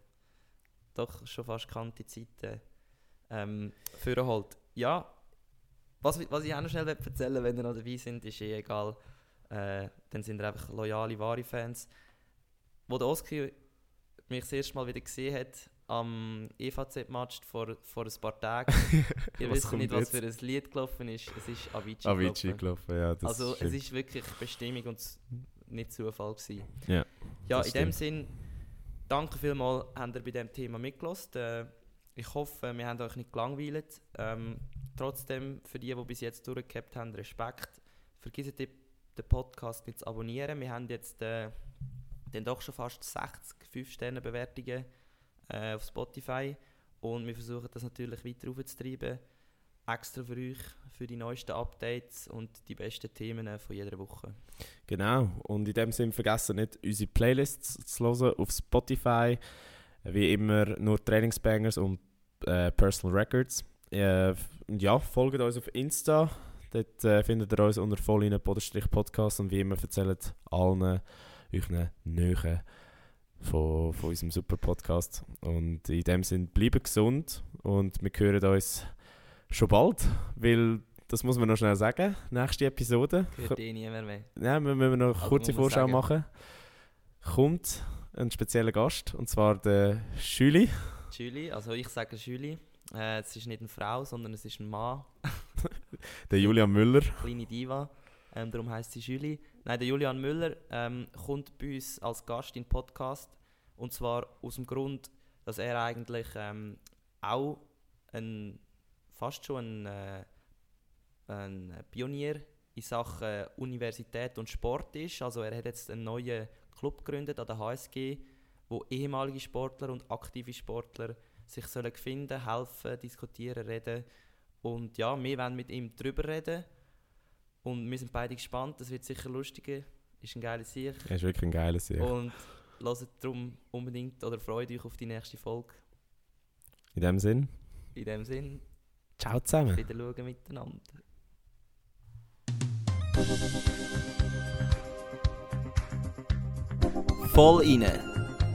doch schon fast gekannte Zeiten ähm, vorholt. Ja, was, was ich auch noch schnell erzählen wenn ihr noch dabei sind, ist eh egal. Äh, dann sind ihr einfach loyale, wahre Fans. Wo der Oski mich das erste Mal wieder gesehen hat, am EVZ-Match vor, vor ein paar Tagen. <laughs> Ihr wisst nicht, was für ein Lied gelaufen ist. Es ist Avicii, Avicii gelaufen. gelaufen, ja. Das Also stimmt. es ist wirklich Bestimmung und nicht Zufall gewesen. Ja, Ja, in dem Sinn, danke vielmals, habt ihr bei diesem Thema mitgelassen. Äh, ich hoffe, wir haben euch nicht gelangweilt. Ähm, trotzdem, für die, die bis jetzt durchgehabt haben, Respekt. Vergesst die- den Podcast nicht zu abonnieren. Wir haben jetzt äh, dann doch schon fast 60 5-Sterne-Bewertungen äh, auf Spotify. Und wir versuchen das natürlich weiter aufzutreiben. Extra für euch, für die neuesten Updates und die besten Themen äh, von jeder Woche. Genau. Und in dem Sinn vergessen nicht, unsere Playlists zu hören auf Spotify. Wie immer nur Trainingsbangers und äh, Personal Records. Äh, ja, folgt uns auf Insta. Dort äh, findet ihr uns unter vollinen Podcast und wie immer erzählt allen euren Nähen von, von unserem super Podcast. Und in dem Sinn bleibt gesund und wir hören uns schon bald, weil das muss man noch schnell sagen. Nächste Episode. Hört eh niemand mehr. Ja, wir müssen noch eine Also kurze Vorschau sagen. machen. Kommt ein spezieller Gast, und zwar der Schüli. Julie, also ich sage Julie. Äh, es ist nicht eine Frau, sondern es ist ein Mann, <laughs> Der Julian Müller. kleine Diva. Ähm, darum heißt sie Julie. Nein, der Julian Müller ähm, kommt bei uns als Gast in den Podcast. Und zwar aus dem Grund, dass er eigentlich ähm, auch ein, fast schon ein, äh, ein Pionier in Sachen Universität und Sport ist. Also er hat jetzt einen neuen Club gegründet an der HSG, wo ehemalige Sportler und aktive Sportler sich sollen finden, helfen, diskutieren, reden. Und ja, wir wollen mit ihm drüber reden. Und wir sind beide gespannt, das wird sicher lustiger. Ist ein geiler Sieg. Er ist wirklich ein geiler Sieg. Und hört darum unbedingt oder freut euch auf die nächste Folge. In dem Sinn, In dem Sinn, ciao zusammen. wieder schauen miteinander. Voll inne,